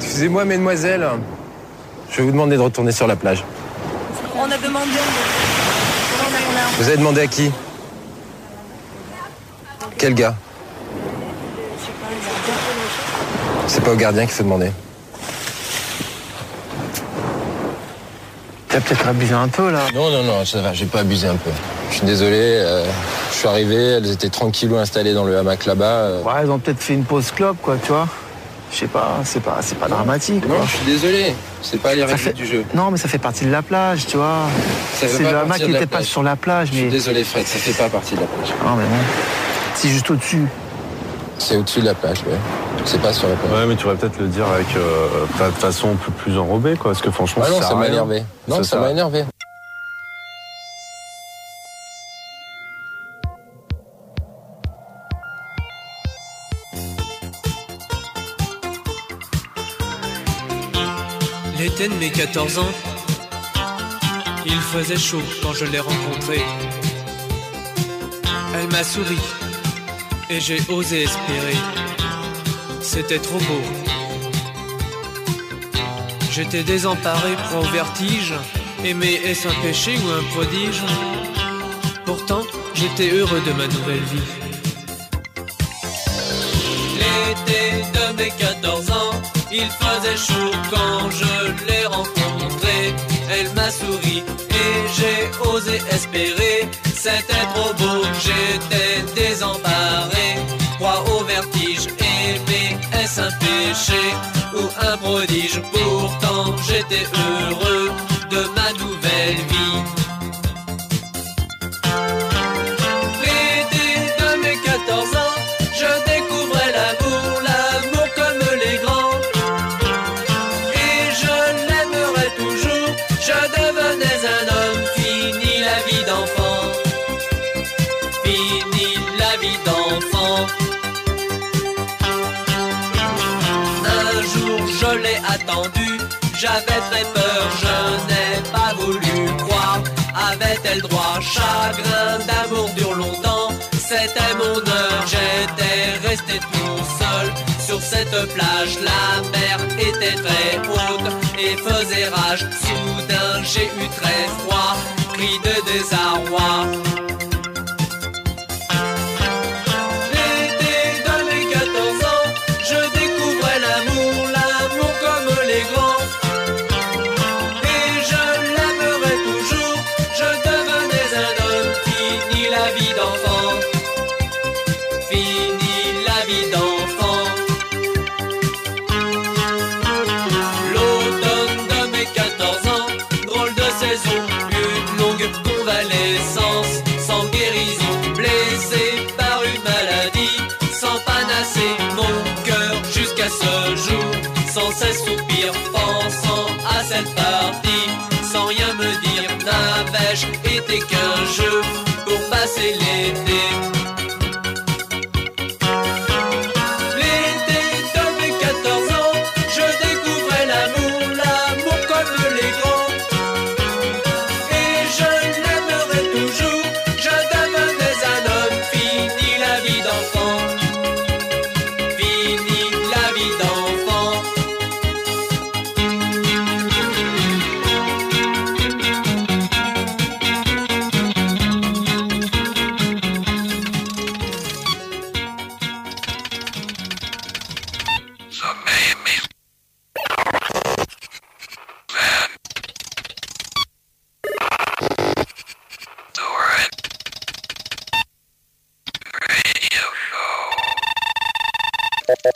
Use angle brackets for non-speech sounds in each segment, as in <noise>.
Excusez-moi, mesdemoiselles. Je vais vous demander de retourner sur la plage. On a demandé. Vous avez demandé à qui? Quel gars? C'est pas au gardien qu'il faut demander. T'as peut-être abusé un peu là. Non, non, non, ça va, j'ai pas abusé un peu. Je suis désolé, euh, je suis arrivé, elles étaient tranquillou installées dans le hamac là-bas. euh. Ouais, ils ont peut-être fait une pause club, quoi, tu vois. Je sais pas, c'est pas, c'est pas dramatique. Non, quoi. je suis désolé, c'est pas les règles fait- du jeu. Non, mais ça fait partie de la plage, tu vois. C'est le hamac qui de n'était pas sur la plage, Je suis mais. désolé Fred, ça fait pas partie de la plage. Non, mais bon. C'est juste au-dessus. C'est au-dessus de la plage, ouais. C'est pas sur la plage. Ouais, mais tu vas peut-être le dire avec euh, ta façon un peu plus enrobée, quoi. Parce que franchement, Ah non, ça m'a énervé. Non, ça m'a énervé. De mes 14 ans, il faisait chaud quand je l'ai rencontrée. Elle m'a souri et j'ai osé espérer. C'était trop beau. J'étais désemparé, prend au vertige. Aimer est-ce un péché ou un prodige? Pourtant, j'étais heureux de ma nouvelle vie. L'été de mes 14 ans, il faisait chaud quand je l'ai rencontrée. Elle m'a souri et j'ai osé espérer. C'était trop beau, j'étais désemparé. Proie au vertige, aimer est-ce un péché ou un prodige? Pourtant j'étais heureux de ma nouvelle j'avais très peur, je n'ai pas voulu croire. Avait-elle droit, chagrin d'amour dure longtemps, c'était mon heure, j'étais resté tout seul sur cette plage. La mer était très haute et faisait rage. Soudain j'ai eu très froid, cri de désarroi. Sans cesse soupir, pensant à cette partie, sans rien me dire, n'avais-je été qu'un jeu pour passer. L'été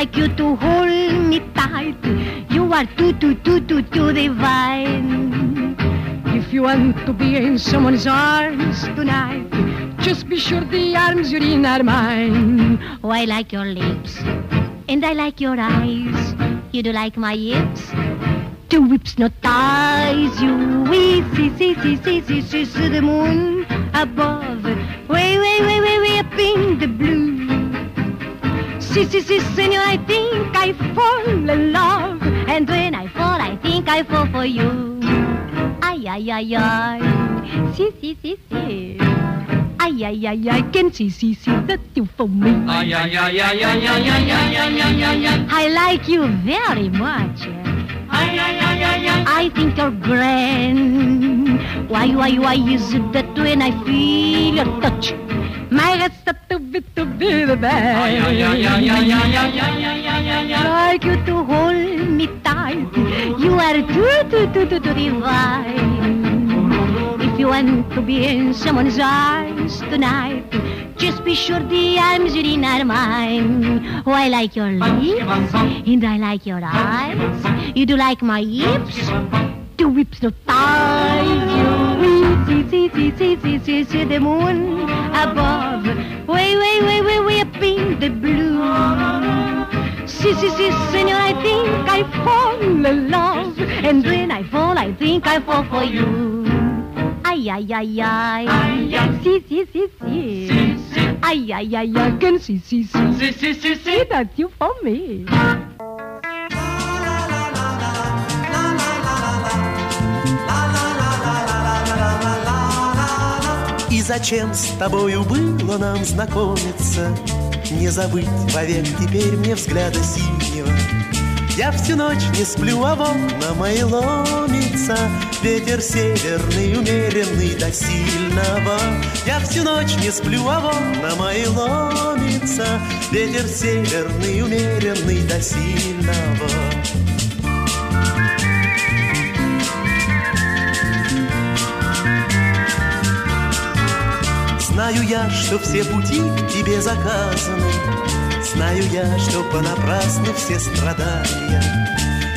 like you to hold me tight. You are too, too, too, too, too divine. If you want to be in someone's arms tonight, just be sure the arms you're in are mine. Oh, I like your lips, and I like your eyes. You do like my hips? Two whips, not ties. You we see, see, see, see, see, see, see the moon above. Si, si, si, senor, I think I fall in love. And when I fall, I think I fall for you. Ay, ay, ay, ay. Si, si, si, si. Ay, ay, ay, I can see, see, see that you for me. Ay, ay, ay, ay, ay, ay, ay, ay, ay, ay, ay, ay. I like you very much. Ay, ay, ay, ay, ay. I think you're grand. Why, why, why is it that when I feel your touch, my heart bed. like you to hold me tight. You are too, too, too, too, too divine. If you want to be in someone's arms tonight, just be sure the arms are in are mine. Oh, I like your lips, and I like your eyes. You do like my hips, two whips to tie you see, see, see, see, see, see, see the moon above. Way, way, way, way, way up in the blue. Si, si, si, senor, I think I fall in love. And when I fall, I think I fall for you. Ay, ay, ay, ay. Si, si, si, si. Ay, ay, ay, I can see, see, see. Si, si. See that you for me. Зачем с тобою было нам знакомиться? Не забыть вовек теперь мне взгляда синего. Я всю ночь не сплю, а в окна мои ломится Ветер северный, умеренный до сильного Я всю ночь не сплю, а в окна мои ломится Ветер северный, умеренный до сильного Знаю я, что все пути к тебе заказаны. Знаю я, что понапрасну все страдания.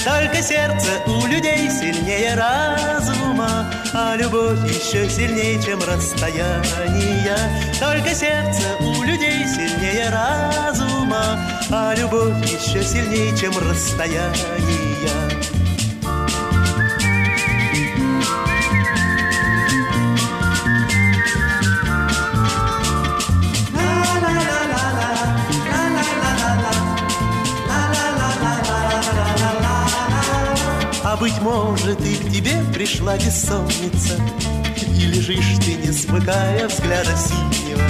Только сердце у людей сильнее разума А любовь еще сильнее, чем расстояние. Только сердце у людей сильнее разума А любовь еще сильнее, чем расстояние А быть может и к тебе пришла бессонница. И лежишь ты, не смыкая взгляда синего.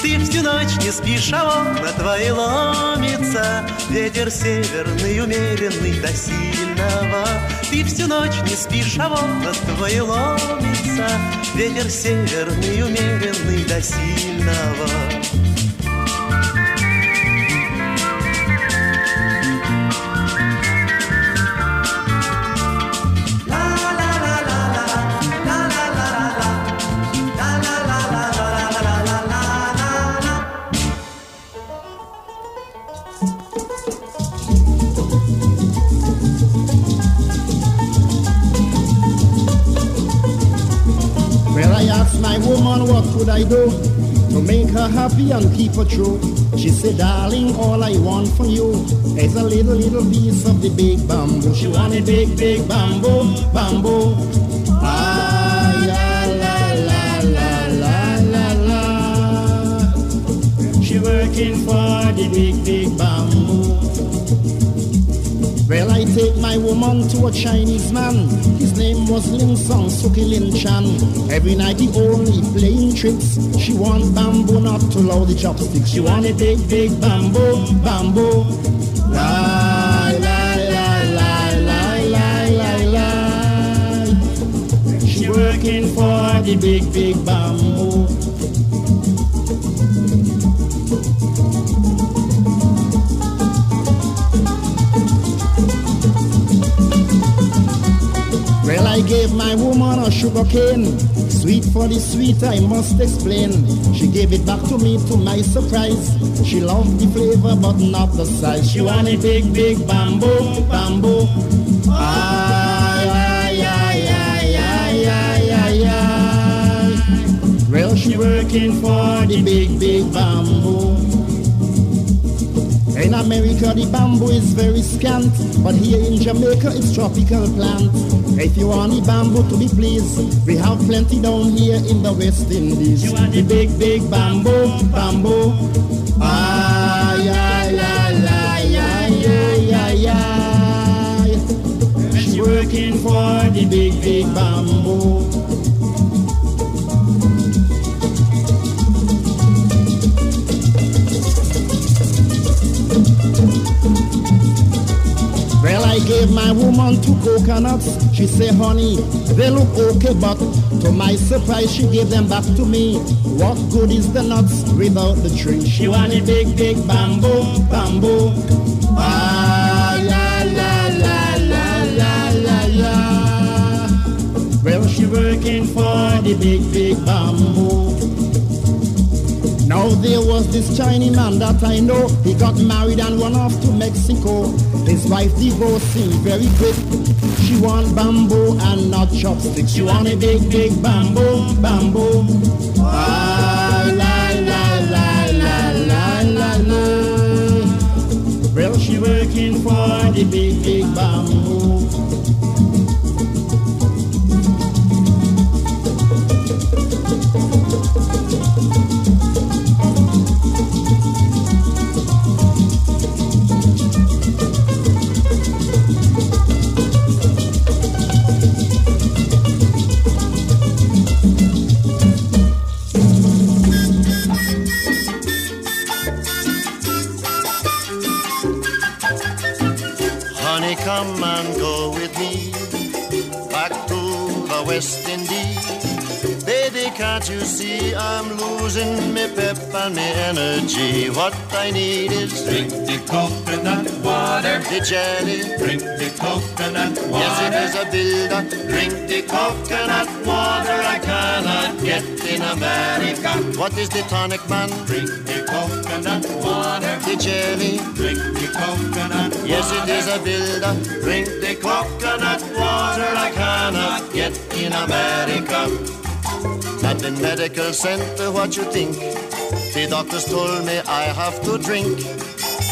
Ты всю ночь не спишь, а окна твои ломится. Ветер северный, умеренный до сильного. Ты всю ночь не спишь, а окна твои ломится. Ветер северный, умеренный до сильного could I do to make her happy and keep her true. She said, darling, all I want from you is a little, little piece of the big bamboo. She wanted big, big bamboo, bamboo. Ah, la, la, la, la, la, la, la. She working for the big, big bamboo. Well, I take my woman to a Chinese man. Name was Ling Song Suki Lin Chan. Every night he only playing tricks. She want bamboo, not to load the chopsticks. She want a big, big bamboo, bamboo. La, la, la, la, la, la, la, la. She working for the big, big bamboo. Gave my woman a sugar cane. Sweet for the sweet, I must explain. She gave it back to me to my surprise. She loved the flavor, but not the size. She wanted big, big bamboo, bamboo. Ay, ay, ay, ay, ay, ay, ay, ay. Well, she working for the big, big bamboo. In America, the bamboo is very scant, but here in Jamaica, it's tropical plant. If you want the bamboo to be pleased, we have plenty down here in the West Indies. You want the big, big bamboo, bamboo. Ay, ay, ay, ay, ay, ay, ay, ay. She working for the big, big bamboo. I gave my woman two coconuts. She said, honey, they look okay, but to my surprise, she gave them back to me. What good is the nuts without the tree? She wanted big, big bamboo, bamboo. Ah, la, la, la, la, la, la, la. Well, she working for the big, big bamboo. Now there was this Chinese man that I know. He got married and went off to Mexico. His wife divorced him very quick. She want bamboo and not chopsticks. She want a big, big bamboo, bamboo. Ah, la, la, la, la, la, la, la. Well, she working for the big, big bamboo. Come and go with me back to the West Indies. Can't you see I'm losing me pep and me energy? What I need is Drink the coconut water. the jelly. Drink the coconut water. Yes, it water. a builder. Drink the coconut water I cannot get in America. What is the tonic, man? Drink the coconut water. The jelly. Drink the coconut water. Yes, it is a builder. Drink the coconut water I cannot get in America. At the medical center, what you think? The doctors told me I have to drink.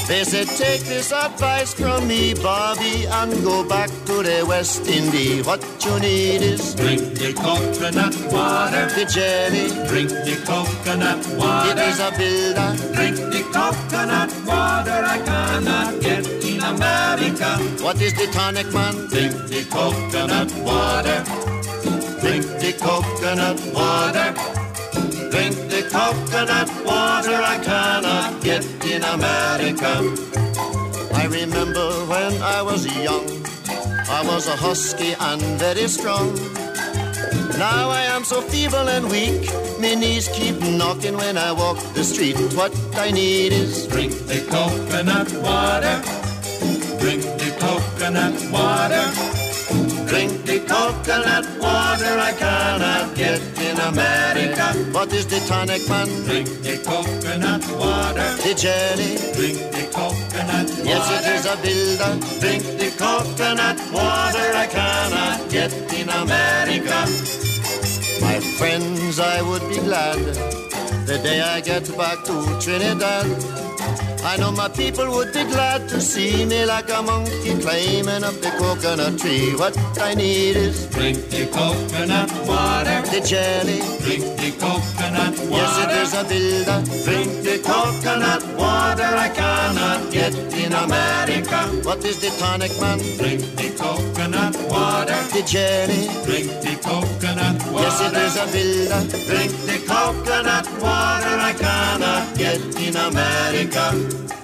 They said, take this advice from me, Bobby, and go back to the West Indies. What you need is Drink the coconut water. the jelly. Drink the coconut water. It is a builder. Drink the coconut water I cannot get in America. What is the tonic, man? Drink the coconut water. Drink the coconut water. Drink the coconut water I cannot get in America. I remember when I was young, I was a husky and very strong. Now I am so feeble and weak, my knees keep knocking when I walk the street. What I need is drink the coconut water, drink the coconut water. Drink the coconut water I cannot get in America. What is the tonic, man? Drink the coconut water. The jelly. Drink the coconut water. Yes, it is a builder. Drink the coconut water I cannot get in America. My friends, I would be glad the day I get back to Trinidad. I know my people would be glad to see me like a monkey climbing up the coconut tree. What I need is drink the coconut water, the jelly, drink the coconut water. Yes, it is a builder. Drink the coconut water I cannot get in America. What is the tonic, man? Drink the coconut water, the jelly, drink the coconut water. Yes, it is a builder. Drink the coconut water I cannot get in America.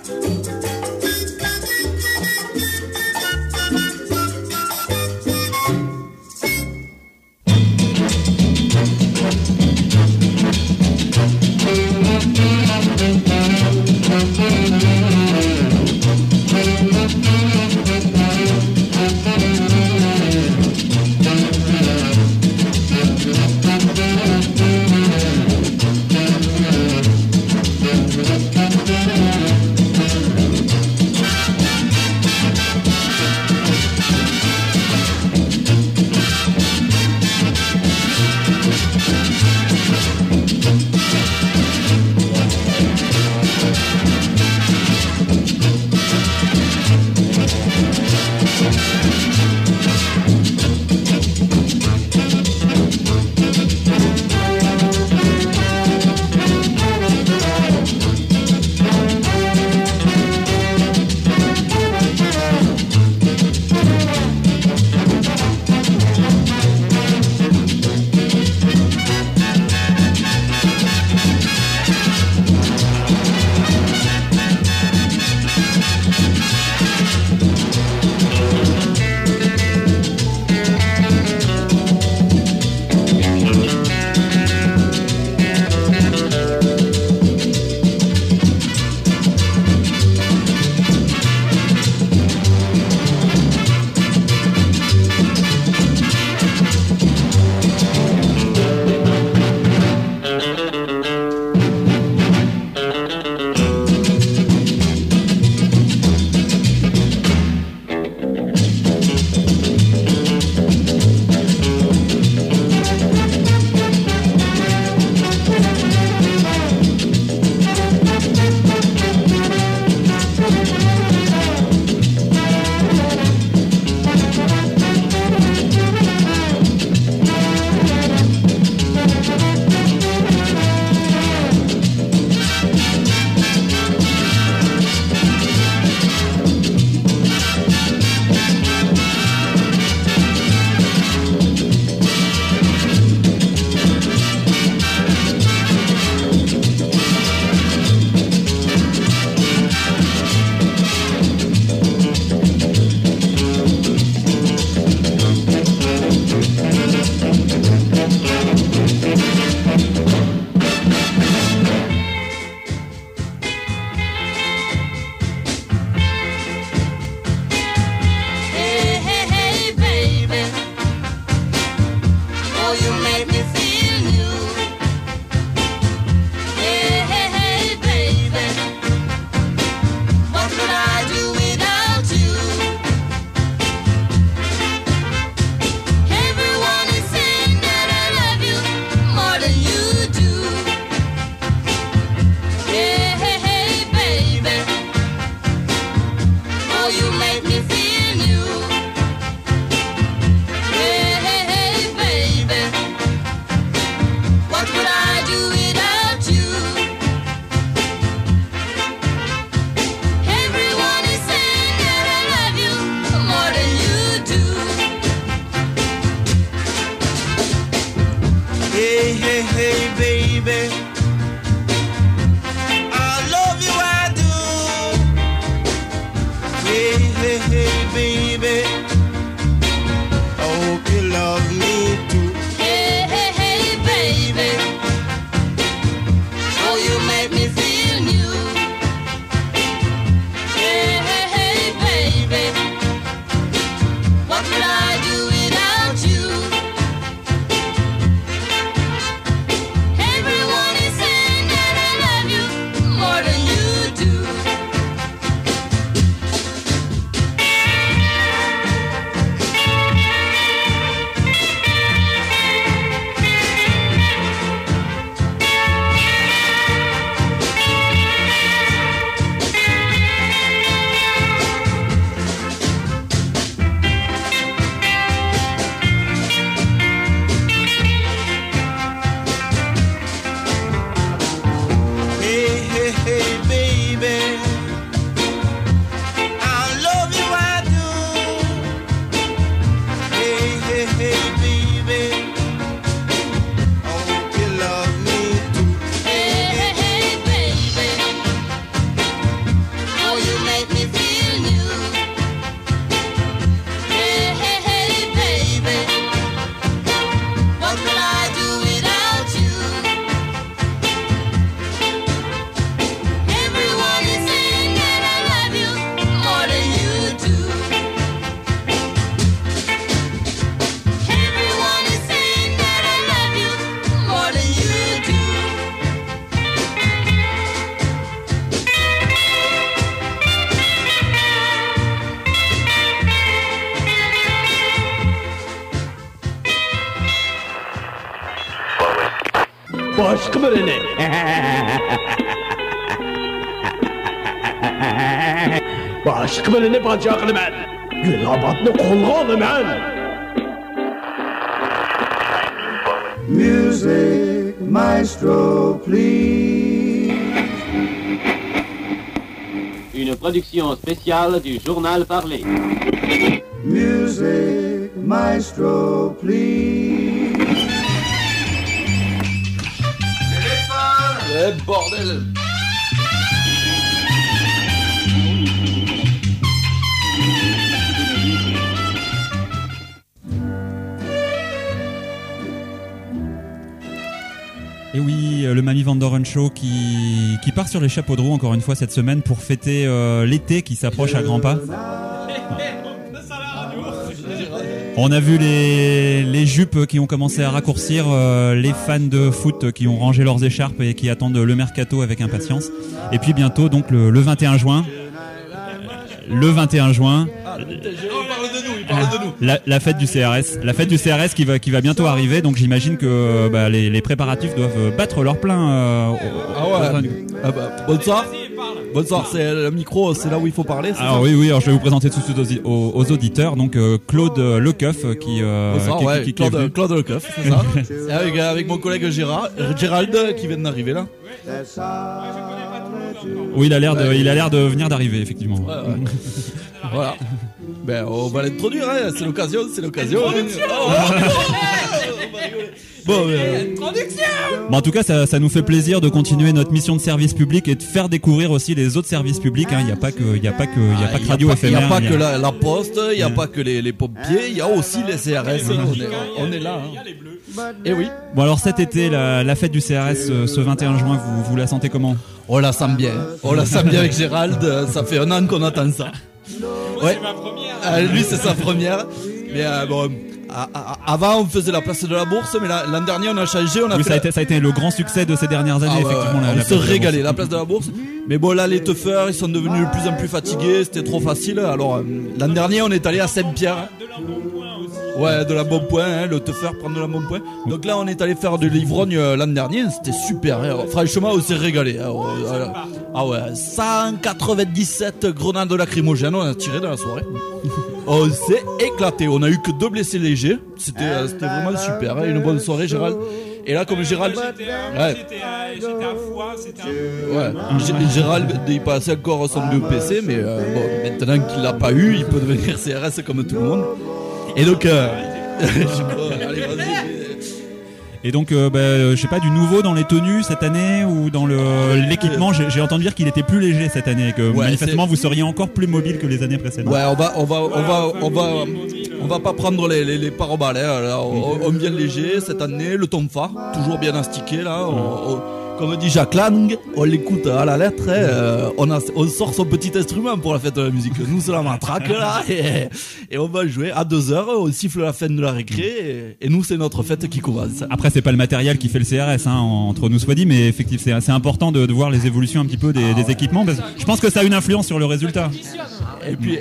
Başkımı ne? Başkımı ne bacaklı ben? Gülabatlı kolgalı ben. Music maestro, please. Une production spéciale du journal parlé. Music maestro, please. Eh bordel Et oui, euh, le Mamie Vandoren Show qui, part sur les chapeaux de roue encore une fois cette semaine pour fêter euh, l'été qui s'approche à grands pas. On a vu les, les jupes qui ont commencé à raccourcir, euh, les fans de foot qui ont rangé leurs écharpes et qui attendent le mercato avec impatience. Et puis bientôt, donc le, le 21 juin, le 21 juin, parle de nous, il parle de nous la, la fête du CRS, la fête du CRS qui va qui va bientôt arriver. Donc j'imagine que bah, les, les préparatifs doivent battre leur plein. euh, au- Ah au- ouais ah bah, Bonsoir Bonsoir, c'est le micro, c'est là où il faut parler, Alors ça oui, oui, alors je vais vous présenter tout de suite aux, aux- aux auditeurs. Donc euh, Claude Lecoeuf euh, qui, euh, Bonsoir, qui, ouais, qui- qui est Claude, venu. Claude Lecoeuf, c'est ça <laughs> Et avec, avec mon collègue Gérard, euh, Gérald qui vient d'arriver là. Oui, il a l'air de, il a l'air de venir d'arriver effectivement. Ouais, ouais. voilà. Ben, on va l'introduire, hein, c'est l'occasion, c'est l'occasion. Introduction Oh, oh, oh, Bon, euh, Bon, en tout cas, ça, ça nous fait plaisir de continuer notre mission de service public et de faire découvrir aussi les autres services publics. hein. Il n'y a pas que, il y a pas que, il a pas que radio Il n'y a pas que la, la poste, il n'y a pas que les, les pompiers, il y a aussi les CRS. On est, on est là. hein. Et oui. Bon alors cet été, la, la fête du CRS euh, ce 21 juin, vous, vous la sentez comment On la sent bien. On la sent bien avec Gérald. euh, Ça fait un an qu'on attend ça. Ouais. Euh, lui, c'est sa première. Mais euh, bon, à- à- avant, on faisait la place de la bourse, mais la- l'an dernier, on a changé. On a Oui, fait ça a, été, ça a été le grand succès de ces dernières années, Ah ouais, effectivement. la- on la se la régalait, la place de la bourse. Mais bon, là, les teufeurs, ils sont devenus de plus en plus fatigués. C'était trop facile. Alors, euh, l'an dernier, on est allé à Saint-Pierre. Ouais, de la bonne point, hein, le teufeur prend de la bonne point. Donc là, on est allé faire de l'ivrogne euh, l'an dernier. C'était super. hein. Franchement, on s'est régalé. hein. Euh, Ah ouais, 197 grenades lacrymogènes, on a tiré dans la soirée. On s'est éclaté. On a eu que deux blessés légers. C'était euh, c'était vraiment super. hein. Une bonne soirée, Gérald. Et là, comme Gérald. Ouais. Ouais, G- Gérald, il passait encore son BEPC, mais euh, bon, maintenant qu'il l'a pas eu, il peut devenir <laughs> CRS comme tout le monde. Et donc, euh, <laughs> je sais pas, allez, vas-y. Et donc, euh, bah, euh, je sais pas, du nouveau dans les tenues cette année ou dans le l'équipement. J'ai j'ai entendu dire qu'il était plus léger cette année, et que Ouais, manifestement vous seriez encore plus mobile que les années précédentes. Ouais, on va, on va, on va, on va, on va pas prendre les, les, les paroballes, hein, là, on, on vient léger cette année, le tonfa, toujours bien astiqué là. on- comme dit Jacques Lang, on l'écoute à la lettre. hein, euh, on, a, on sort son petit instrument pour la fête de la musique. Nous, c'est la matraque là, et, et on va jouer à 2 heures. On siffle la fin de la récré, et, et nous, c'est notre fête qui commence. Après, c'est pas le matériel qui fait le CRS, hein, entre nous soit dit, mais effectivement, c'est important de, de voir les évolutions un petit peu des, des équipements. Parce que je pense que ça a une influence sur le résultat. Et puis,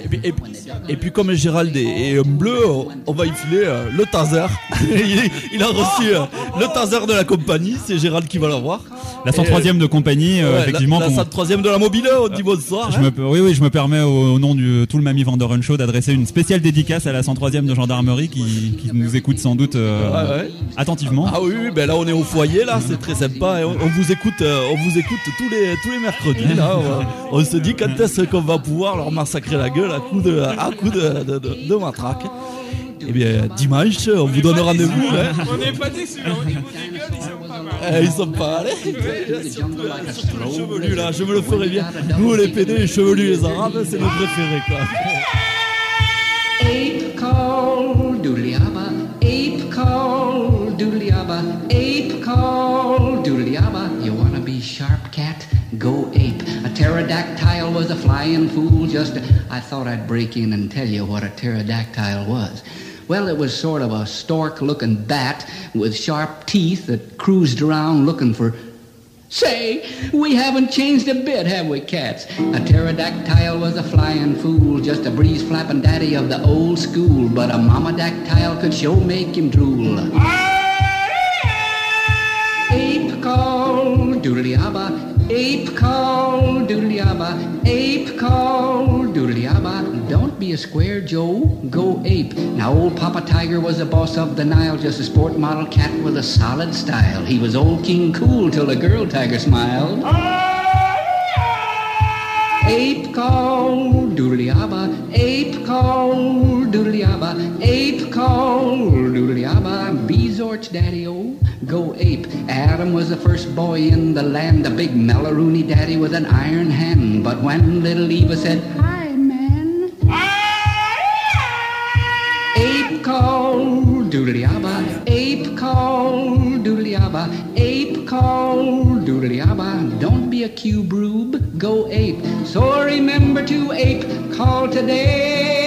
et comme Gérald est, un bleu, on, on va y filer euh, le taser. <laughs> il, il a reçu euh, le taser de la compagnie, c'est Gérald qui va l'avoir. La 103e de compagnie, euh, Ouais, effectivement. La, la qu'on- 103e de la mobile, on dit bonsoir. Je hein. me, oui, oui, je me permets au, au nom du tout le Mamie Vandoren Show d'adresser une spéciale dédicace à la 103e de gendarmerie qui, qui nous écoute sans doute euh, Ouais, ouais. attentivement. Ah oui, oui, ben là on est au foyer là, c'est très sympa. et on, on vous écoute, euh, on vous écoute tous les tous les mercredis là. On, on se dit quand est-ce qu'on va pouvoir leur massacrer la gueule à coup de à coup de, de, de- de matraque. Eh bien dimanche, on vous donne rendez-vous. hein. On n'est pas déçus, au niveau des gueules, ils sont pas mal. Eh, ils sont pas allés. Surtout, surtout les chevelus là, je me le ferai bien. Nous les PD, les chevelus, les arabes, c'est nos préférés quoi. Ape call dooliaba, ape call dooliaba, ape call dooliaba. You wanna be sharp cat? Go ape. A pterodactyl was a flying fool. Just I thought I'd break in and tell you what a pterodactyl was. Well, it was sort of a stork-looking bat with sharp teeth that cruised around looking for Say, we haven't changed a bit, have we, cats? A pterodactyl was a flying fool, just a breeze flapping daddy of the old school. But a mama dactyl could sure make him drool. Ape call, doodly abba. Ape call, doodly. Ape call, doodly. Don't be a square, Joe. Go ape. Now, old Papa Tiger was the boss of the Nile, just a sport model cat with a solid style. He was old King Cool till the girl tiger smiled. Ape call, doodly. Ape call, doodly abba. Ape call, doodly abba. Bezorch, daddy-o, go ape. Adam was the first boy in the land, a big Melaroonie daddy with an iron hand. But when little Eva said, Hi, man. Ape call, doodly abba. Ape call, doodly abba. Ape call, doodly abba. Don't be a cube rube, go ape. So remember to ape call today.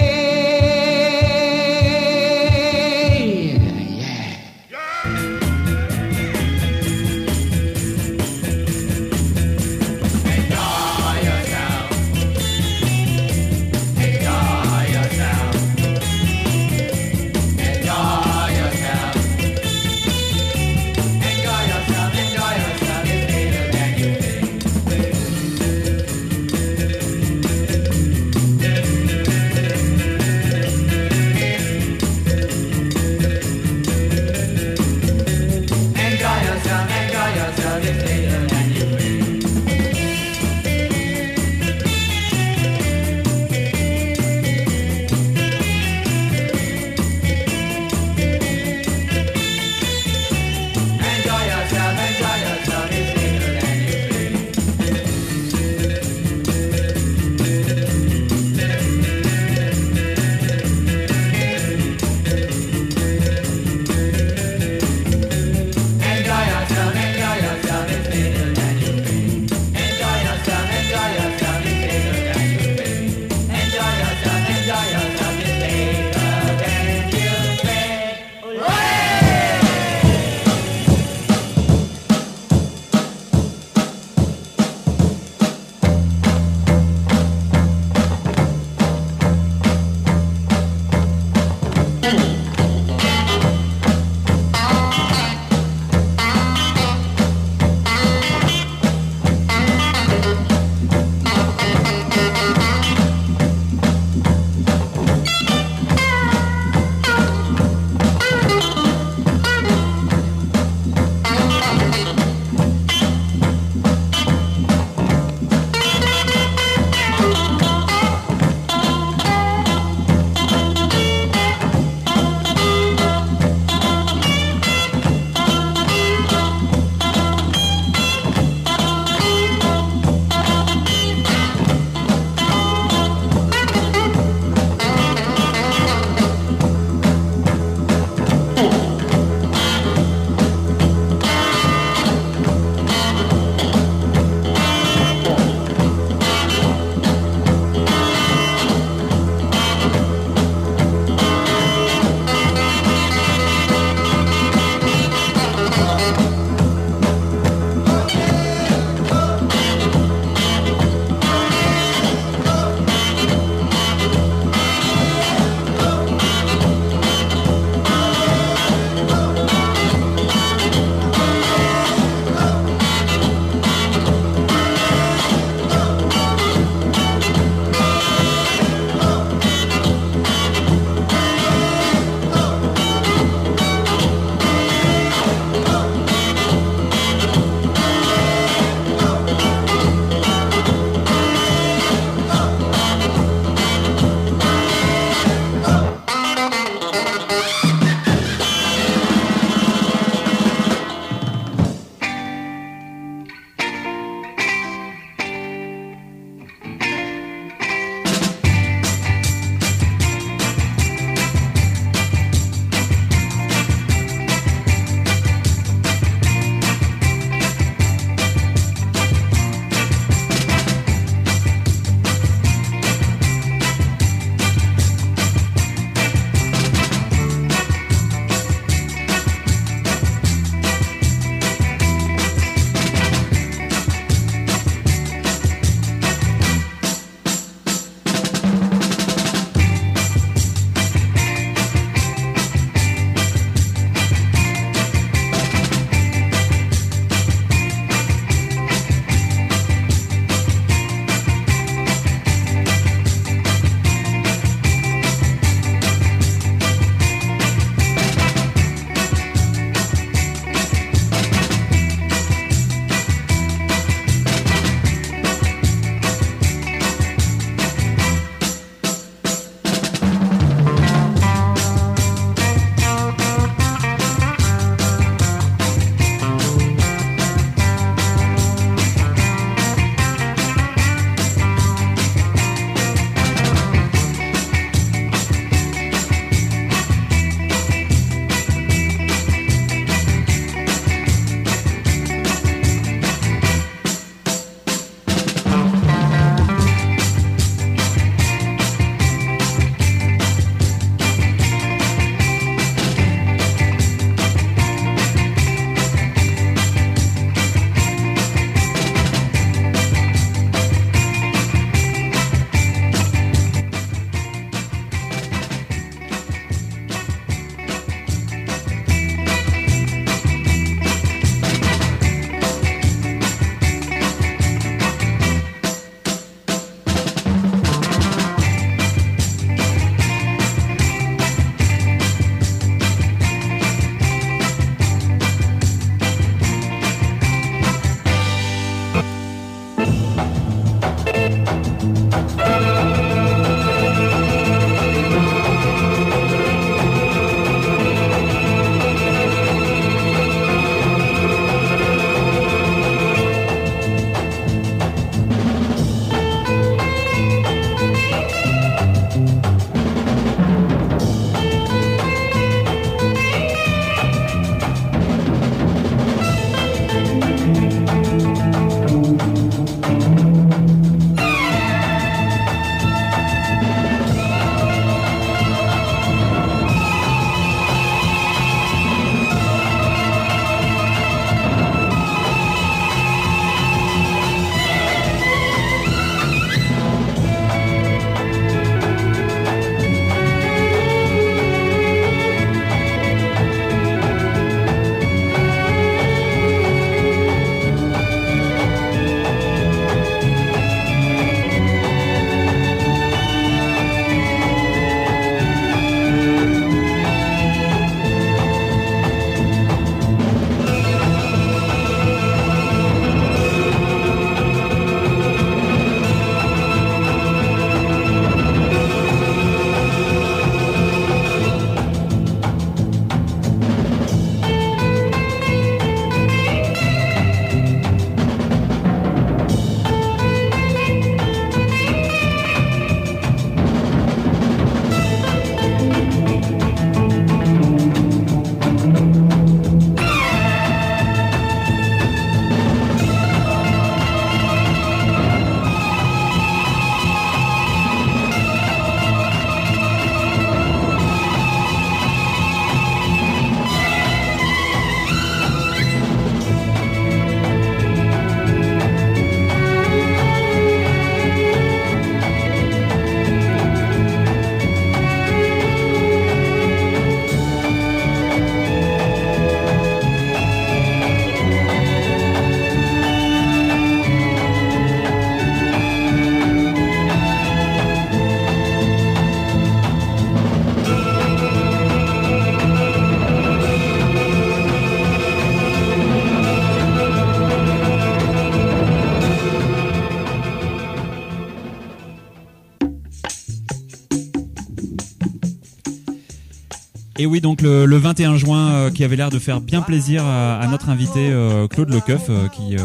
Et oui, donc le, le 21 juin, euh, qui avait l'air de faire bien plaisir à, notre invité euh, Claude Lecoeuf, euh, qui,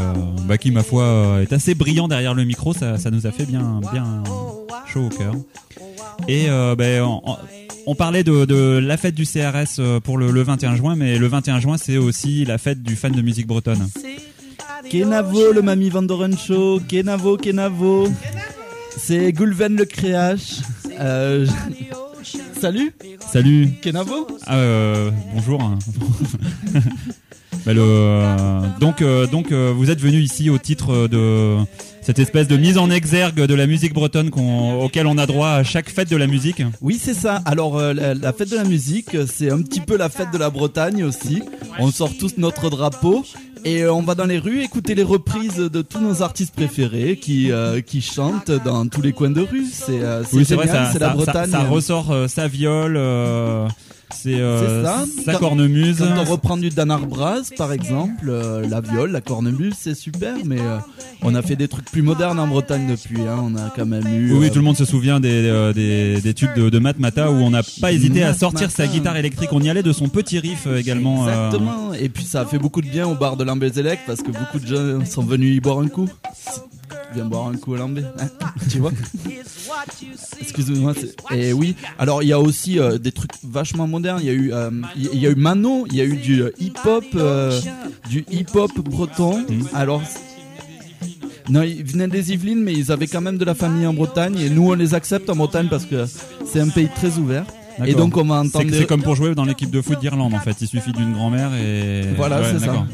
bah, qui ma foi est assez brillant derrière le micro. Ça, nous a fait bien, bien chaud au cœur. Et ben, on, parlait de, la fête du CRS pour le, le 21 juin, mais le 21 juin, c'est aussi la fête du fan de musique bretonne. Kenavo, le Mamie Show. Kenavo, Kenavo. C'est le Créache. Euh, Salut. Salut. Kenavo. Ah, euh, bonjour. <laughs> Bah, le, euh, donc, euh, donc vous êtes venu ici au titre de cette espèce de mise en exergue de la musique bretonne qu'on- auquel on a droit à chaque fête de la musique. Oui, c'est ça. Alors, euh, la, la fête de la musique, c'est un petit peu la fête de la Bretagne aussi. On sort tous notre drapeau et euh, on va dans les rues écouter les reprises de tous nos artistes préférés qui, euh, qui chantent dans tous les coins de rue. C'est euh, c'est Oui, c'est vrai, génial, ça, c'est la ça- Bretagne. ça- ça ressort sa viole, c'est euh, ça. sa Quand- cornemuse. Quand on reprend du Dan Arbraz, par exemple, euh, la viole, la cornemuse, c'est super, mais euh, on a fait des trucs plus modernes en Bretagne depuis. Hein. On a quand même eu. Oui, oui, euh, tout le monde se souvient des, des, des tubes de, de Matt Mata où on n'a pas hésité à sortir sa guitare électrique. On y allait de son petit riff également. Exactement. Et puis ça a fait beaucoup de bien au bar de Lambézélec parce que beaucoup de gens sont venus y boire un coup. Viens boire un coup à Lambé, <laughs> hein, tu vois Excusez-moi. c'est- Et oui. Alors il y a aussi euh, des trucs vachement modernes. Il y a eu, euh, il y- a eu Manon. Il y a eu du hip-hop, euh, du hip-hop breton. Alors. Non, ils venaient des Yvelines, mais ils avaient quand même de la famille en Bretagne. Et nous, on les accepte en Bretagne parce que c'est un pays très ouvert. Et donc, on va C'est- entendre. C'est comme pour jouer dans l'équipe de foot d'Irlande en fait. Il suffit d'une grand-mère et. Voilà, Ouais, c'est ça.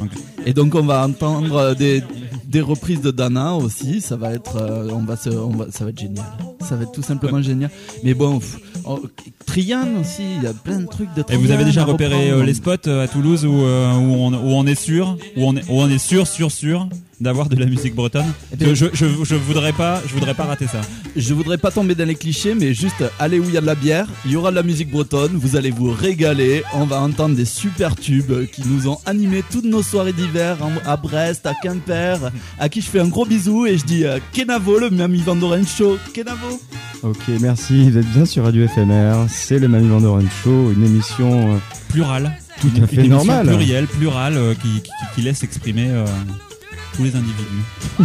Et donc on va entendre des, des reprises de Dana aussi. Ça va être, euh, on va se, on va, ça va être génial. Ça va être tout simplement génial. Mais bon, oh, Trian aussi. Il y a plein de trucs de. Et vous Trian avez déjà repéré euh, les spots euh, à Toulouse où, euh, où, on, où on est sûr, où on est, où on est sûr, sûr, sûr d'avoir de la musique bretonne? Eh je, je, je voudrais pas, je voudrais pas rater ça. Je voudrais pas tomber dans les clichés, mais juste allez où il y a de la bière, il y aura de la musique bretonne, vous allez vous régaler, on va entendre des super tubes qui nous ont animé toutes nos soirées d'hiver à Brest, à Quimper, à qui je fais un gros bisou et je dis euh, Kenavo, le Mamie Vandoren Show, Kenavo Ok, merci. Vous êtes bien sur Radio FMR. C'est le Manu Vandoren Show, une émission euh, Plurale. tout Une- à fait normale. Plurielle, plurale, euh, qui, qui, qui laisse exprimer euh, tous les individus. <laughs>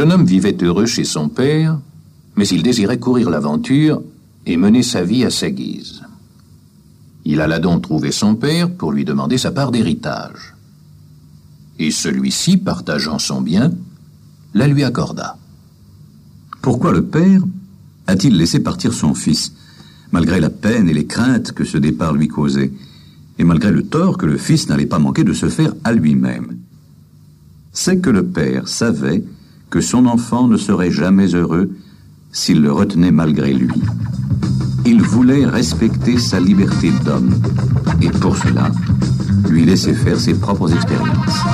jeune homme vivait heureux chez son père, mais il désirait courir l'aventure et mener sa vie à sa guise. Il alla donc trouver son père pour lui demander sa part d'héritage. Et celui-ci, partageant son bien, la lui accorda. Pourquoi le père a-t-il laissé partir son fils, malgré la peine et les craintes que ce départ lui causait, et malgré le tort que le fils n'allait pas manquer de se faire à lui-même? C'est que le père savait que son enfant ne serait jamais heureux s'il le retenait malgré lui. Il voulait respecter sa liberté d'homme et pour cela, lui laisser faire ses propres expériences.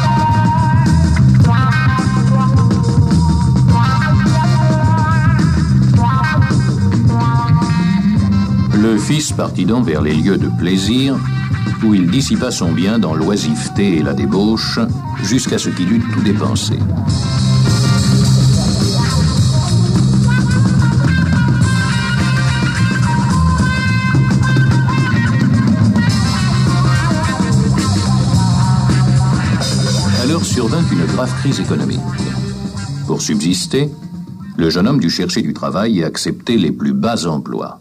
Le fils partit donc vers les lieux de plaisir, où il dissipa son bien dans l'oisiveté et la débauche, jusqu'à ce qu'il eût tout dépensé. Survint une grave crise économique. Pour subsister, le jeune homme dut chercher du travail et accepter les plus bas emplois.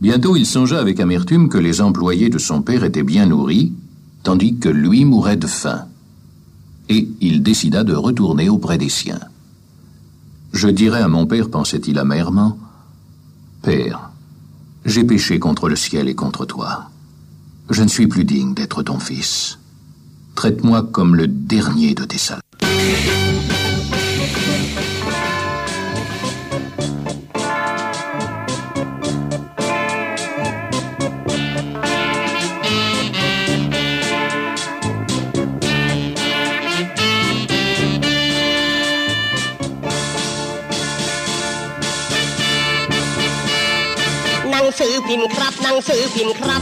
Bientôt il songea avec amertume que les employés de son père étaient bien nourris, tandis que lui mourait de faim. Et il décida de retourner auprès des siens. Je dirais à mon père, pensait-il amèrement, Père, j'ai péché contre le ciel et contre toi. Je ne suis plus digne d'être ton fils. Traite-moi comme le dernier de tes salauds. Hãy หนังสือพิมพ์ครับหนังสือพิมพ์ครับ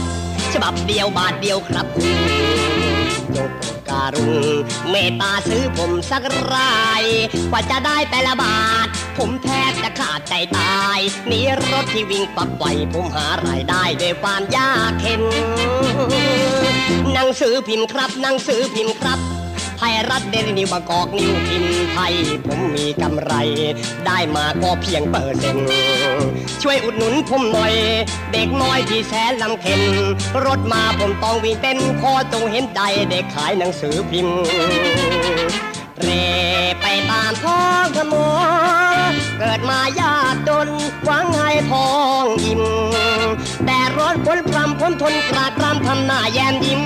ฉบับเดียวบาทเดียวครับ จงโปรดการุณเมตตาซื้อผมสักรายกว่าจะได้แต่ละบาท ผมแทบจะขาดใจตายนีรถที่วิ่งปักไวผมหารายได้ด้วยความยากเข็นหนังสือพิมพ์ครับหนังสือพิมพ์ครับ ไทยรัฐเดลินิวบางกอกนิวพิมพ์ไทย ผมมีกำไร ได้มาก็เพียงเปอร์เซ็นต์ช่วยอุดหนุนผมหน่อย เด็กน้อยที่แสนลำเค็นรถมาผมต้องวิ่งเต้นขอจงเห็นใจเด็กขายหนังสือพิมพ์ เรไปตามท้องถนนเกิดมายากจนหวังให้ทองอิ่มแต่ร้อนพ้นพรำพ้นทนกรากรำทำหน้าแย้มยิ้ม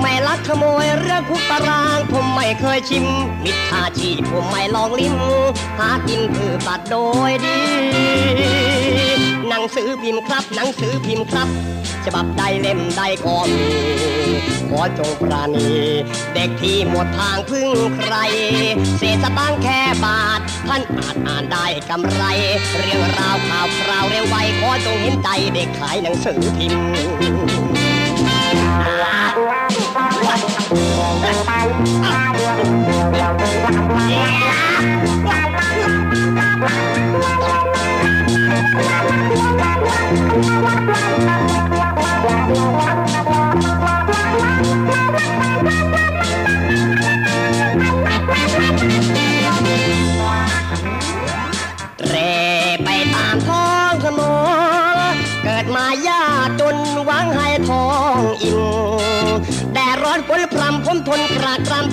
ไม่ลักขโมยเรื่องคุกตารางผมไม่เคยชิม มิจฉาชีพผมไม่ลองลิ้ม หากินคือตัดโดยดี หนังสือพิมพ์ครับ หนังสือพิมพ์ครับ ฉบับใดเล่มใดก็มีขอจงปราณี เด็กที่หมดทางพึ่งใคร เศษสตางค์แค่บาท ท่านอาจอ่านได้กำไร เรื่องราวข่าวคราวเร็วไวขอจงเห็นใจเด็กขายหนังสือพิมพ์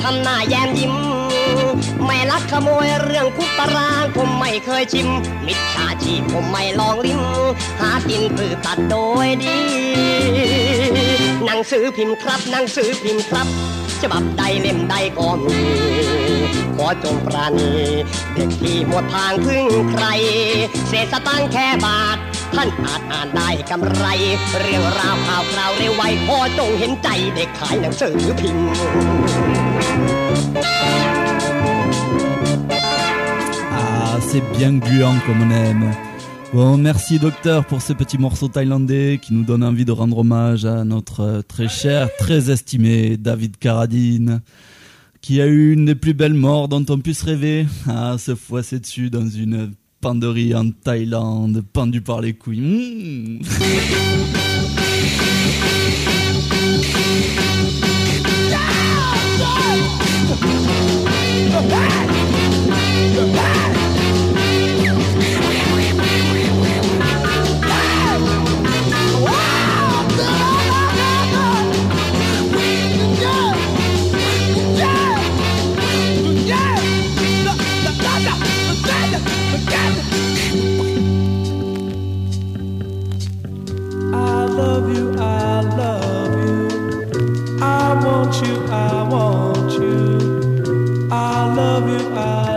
ทำหน้าแย้มยิ้ม ไม่ลัก ขโมยเรื่องคุกตารางผมไม่เคยชิม มิจฉาชีพผมไม่ลองลิ้มหากินพือตัดโดยดี หนังสือพิมพ์ครับ หนังสือพิมพ์ครับ ฉบับใดเล่มใดก็มีขอจงปราณีเด็กที่หมดทางพึ่งใคร เศษสตางแค่บาท ท่านอาจอ่านได้กำไร เรื่องราวข่าวคราวเร็วไวขอจงเห็นใจเด็กขายหนังสือพิมพ์ C'est bien gluant comme on aime. Bon, merci docteur pour ce petit morceau thaïlandais qui nous donne envie de rendre hommage à notre euh, très cher, très estimé David Carradine, qui a eu une des plus belles morts dont on puisse rêver. Ah, se foisser dessus dans une penderie en Thaïlande, pendu par les couilles. Mmh. Want you, I want you. I love you, I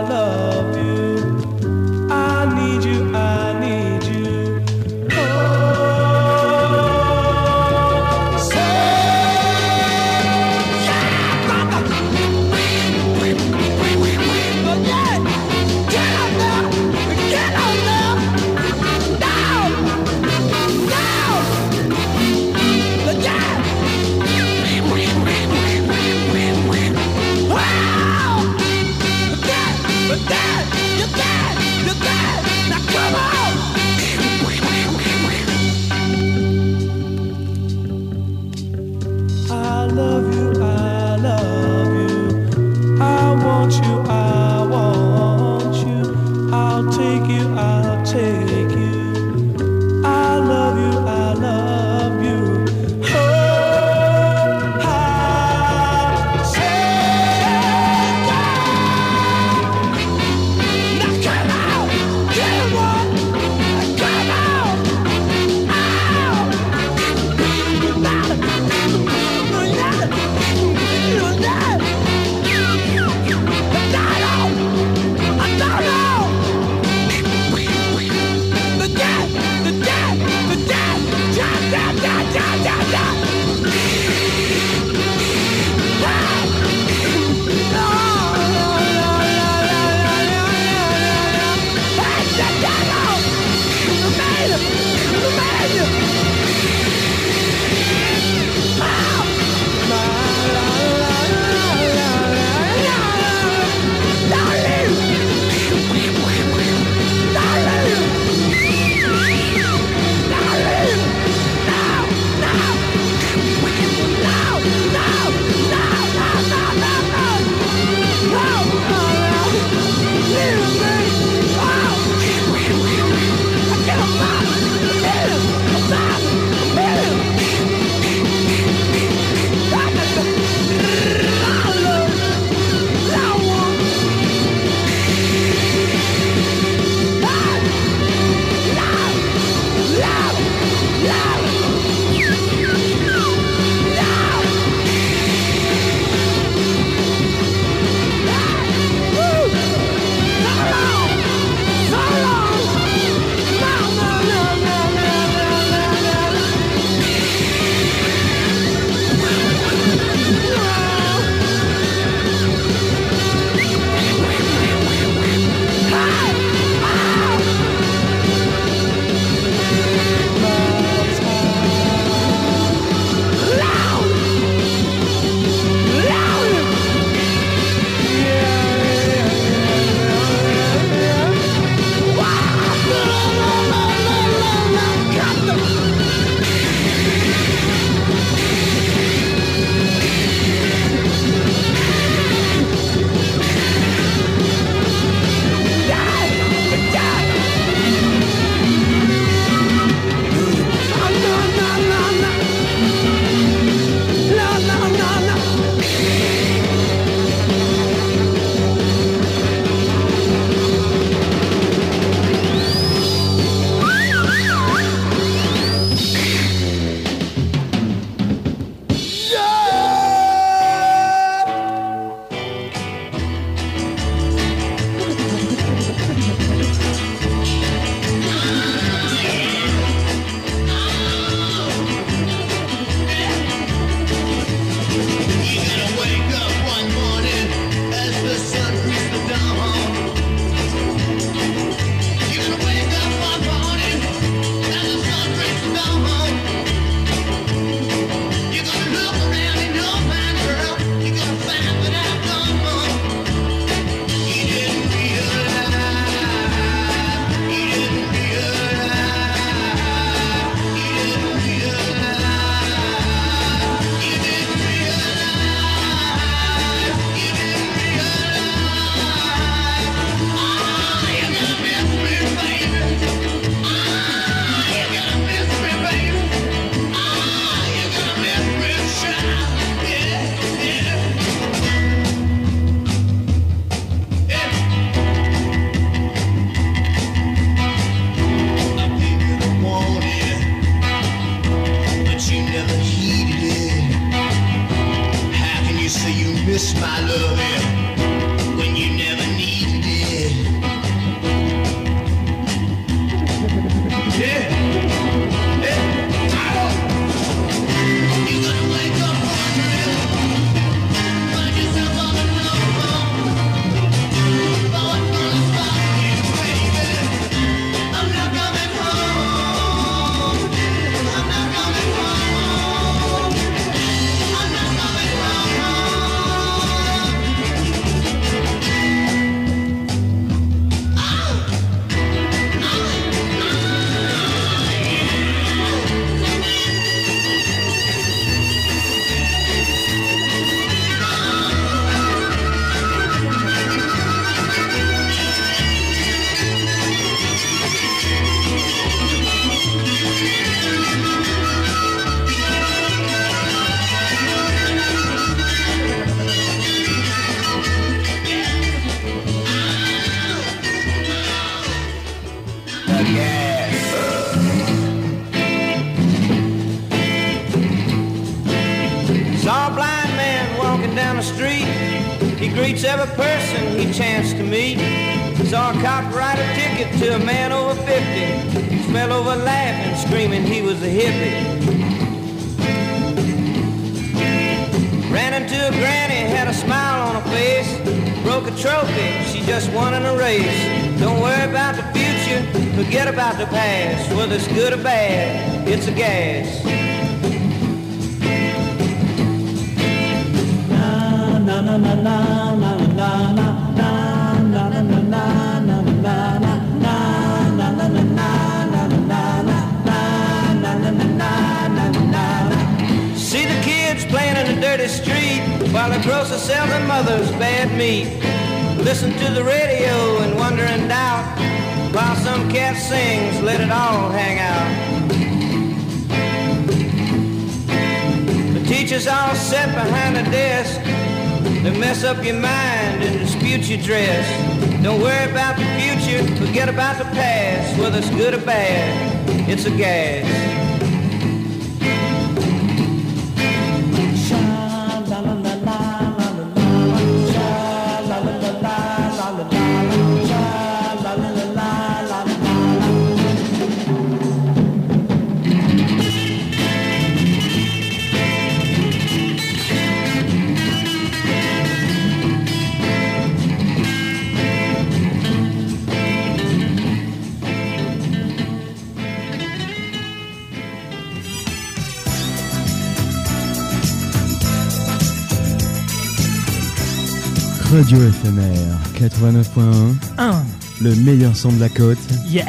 89.1. Un. Le meilleur son de la côte. Yeah.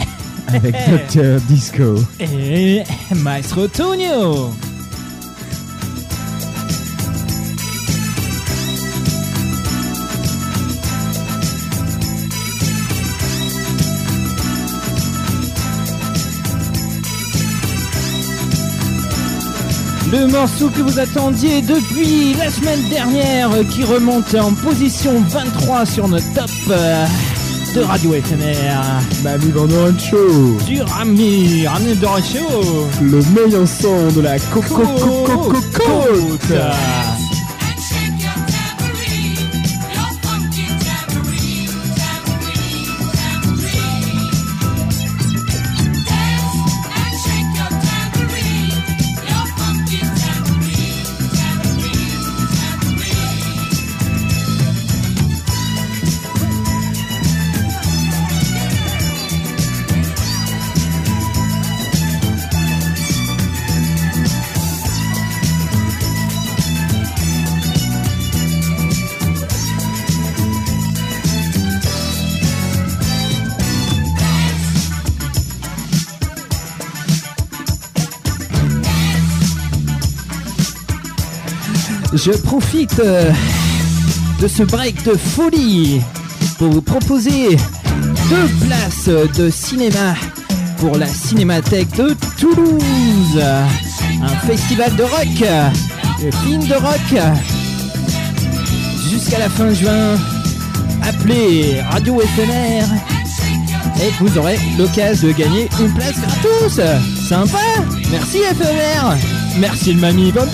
Avec <laughs> Dr Disco. Et Maestro Tonio. Le morceau que vous attendiez depuis la semaine dernière euh, qui remonte en position 23 sur notre top euh, de Radio FMR. Mamie Vandoren Show. Du Rami, Rami Show. Le meilleur son de la co co co co co côte. Je profite euh, de ce break de folie pour vous proposer deux places de cinéma pour la Cinémathèque de Toulouse. Un festival de rock, de films de rock. Jusqu'à la fin juin, appelez Radio FMR et vous aurez l'occasion de gagner une place gratos. Sympa Merci FMR Merci le mamie Van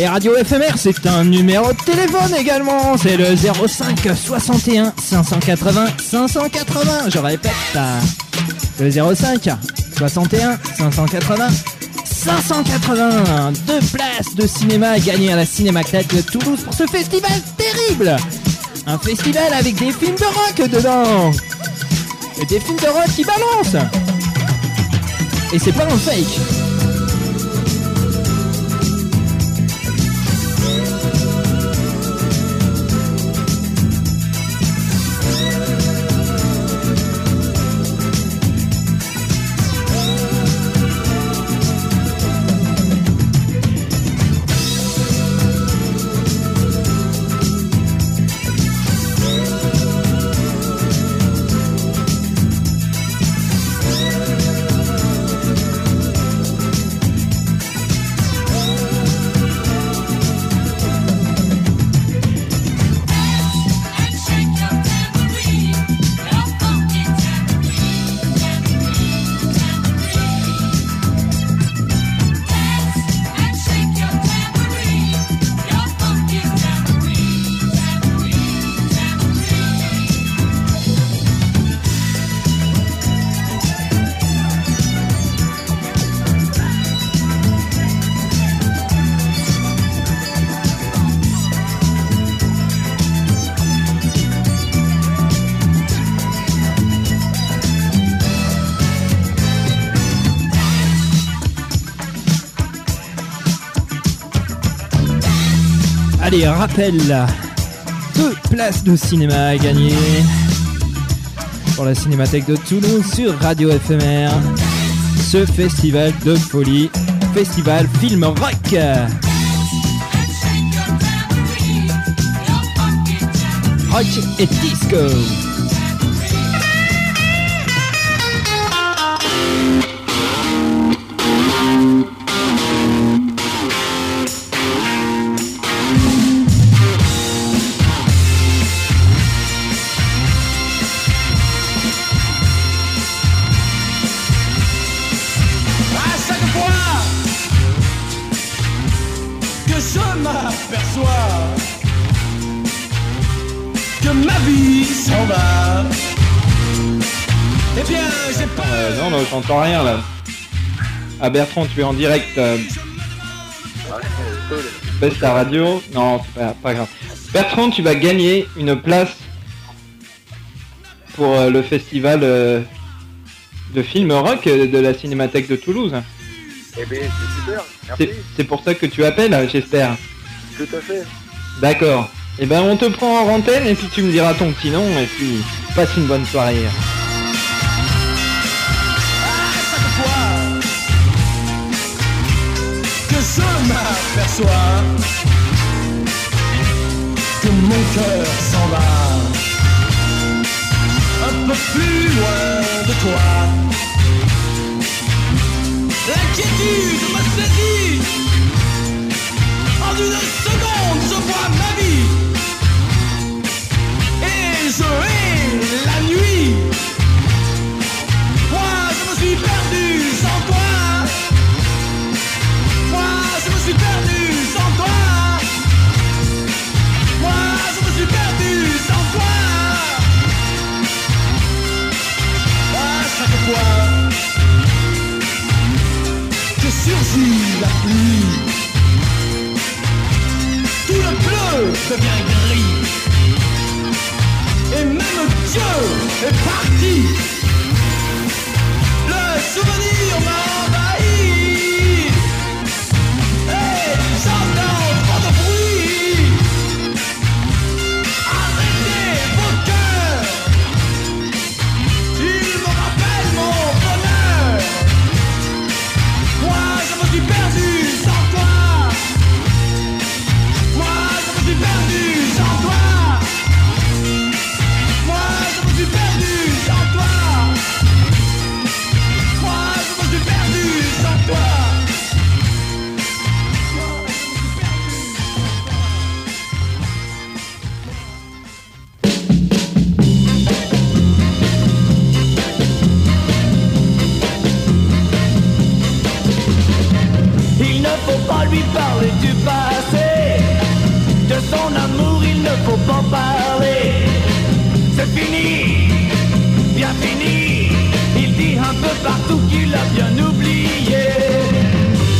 Et Radio FMR, c'est un numéro de téléphone également. C'est le 05 61 580 580. Je répète, le 05 61 580 580. Deux places de cinéma à gagner à la Cinémathèque de Toulouse pour ce festival terrible. Un festival avec des films de rock dedans. Et des films de rock qui balancent. Et c'est pas un fake. Allez, rappel deux places de cinéma à gagner pour la Cinémathèque de Toulouse sur Radio FMR. Ce festival de folie, festival film rock. Rock et disco. J'entends rien là. Ah Bertrand, tu es en direct. euh, baisse ta radio. Non, c'est pas, pas grave. Bertrand, tu vas gagner une place pour euh, le festival euh, de films rock de la Cinémathèque de Toulouse. Eh bien, c'est super, C'est merci. c'est pour ça que tu appelles, j'espère. Tout à fait. D'accord. Eh ben, on te prend en antenne et puis tu me diras ton petit nom et puis passe une bonne soirée. M'aperçois que mon cœur s'en va un peu plus loin de toi. L'inquiétude me saisit. En une seconde, je vois ma vie. Et je la pluie, tout le bleu devient gris. Et même Dieu est parti. Le souvenir m'envahit. lui parler du passé. De son amour, il ne faut pas parler. C'est fini, bien fini. Il dit un peu partout qu'il a bien oublié.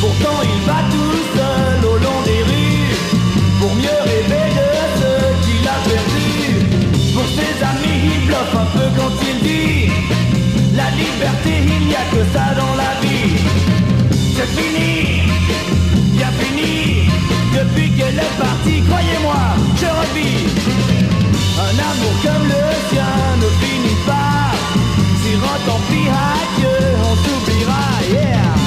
Pourtant, il va tout seul au long des rues pour mieux rêver de ce qu'il a perdu. Pour ses amis, il bluffe un peu quand il dit La liberté, il n'y a que ça dans la vie. C'est fini fini. Depuis qu'elle est partie, croyez-moi, je revis. Un amour comme le sien ne finit pas. Si tant pis, adieu, on s'oubliera, yeah.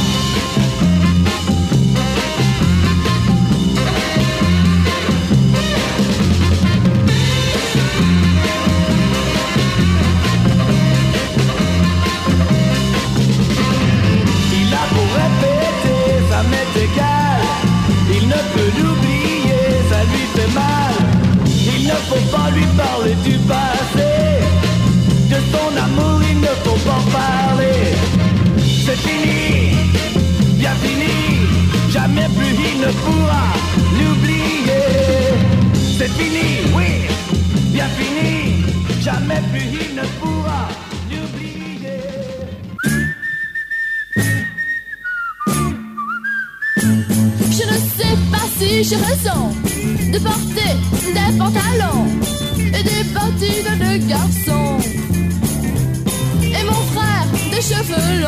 jamais plus il ne pourra l'oublier. Je ne sais pas si j'ai raison de porter des pantalons et des bottines de garçon. Et mon frère des cheveux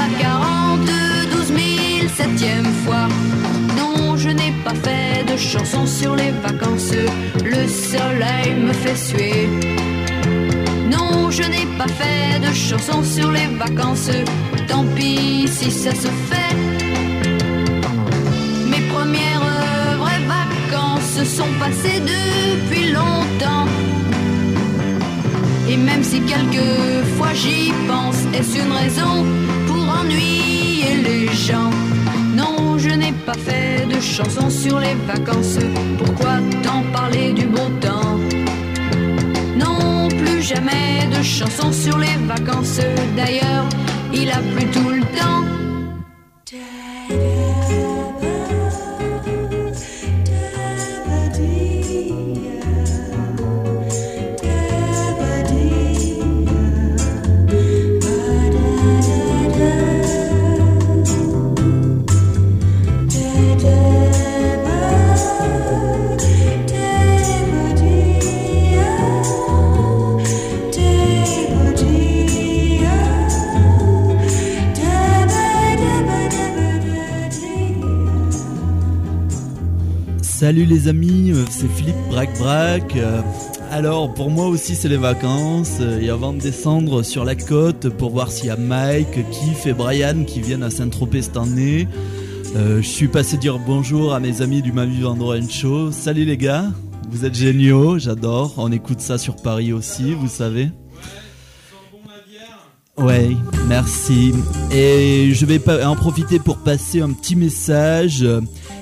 la 42, 12 000 septième fois. Non, je n'ai pas fait de chanson sur les vacances, le soleil me fait suer. Non, je n'ai pas fait de chanson sur les vacances, tant pis si ça se fait. Mes premières vraies vacances sont passées depuis longtemps. Et même si quelquefois j'y pense, est-ce une raison les gens Non, je n'ai pas fait de chansons sur les vacances. Pourquoi t'en parler du beau temps? Non, plus jamais de chansons sur les vacances. D'ailleurs, il a plu tout le temps. Salut les amis, euh, c'est Philippe Brac Brac. Euh, Alors pour moi aussi c'est les vacances euh, et avant de descendre sur la côte pour voir s'il y a Mike, Keith et Brian qui viennent à Saint-Tropez cette année. je suis passé dire bonjour à mes amis du Ma Vie Vendredi Show. Salut les gars, vous êtes géniaux, j'adore. On écoute ça sur Paris aussi, vous savez. Ouais, merci. Et je vais en profiter pour passer un petit message.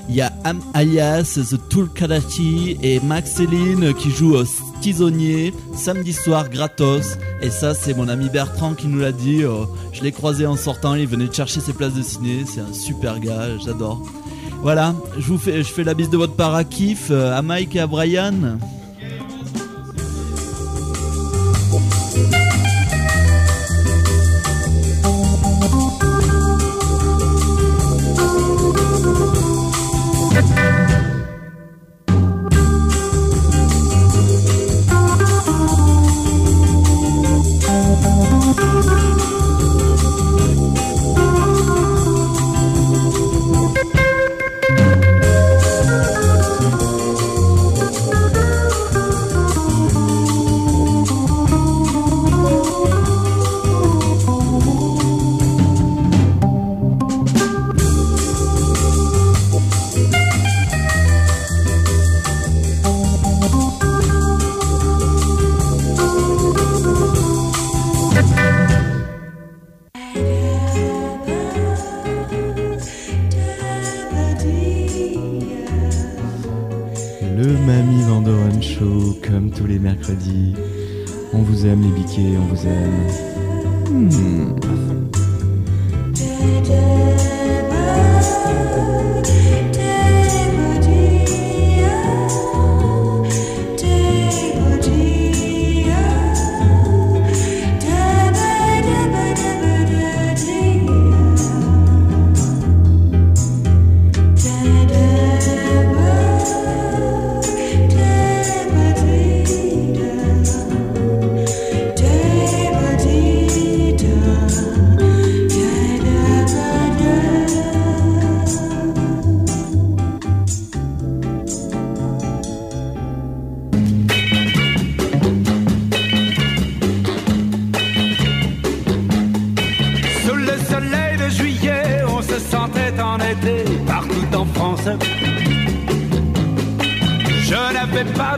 Il y a Am alias The Tool Kadachi et Max Céline qui jouent au Tisonnier samedi soir gratos. Et ça, c'est mon ami Bertrand qui nous l'a dit. Euh, Je l'ai croisé en sortant, il venait de chercher ses places de ciné. C'est un super gars, j'adore. Voilà, je vous fais, je fais la bise de votre part à Kiff, euh, à Mike et à Brian.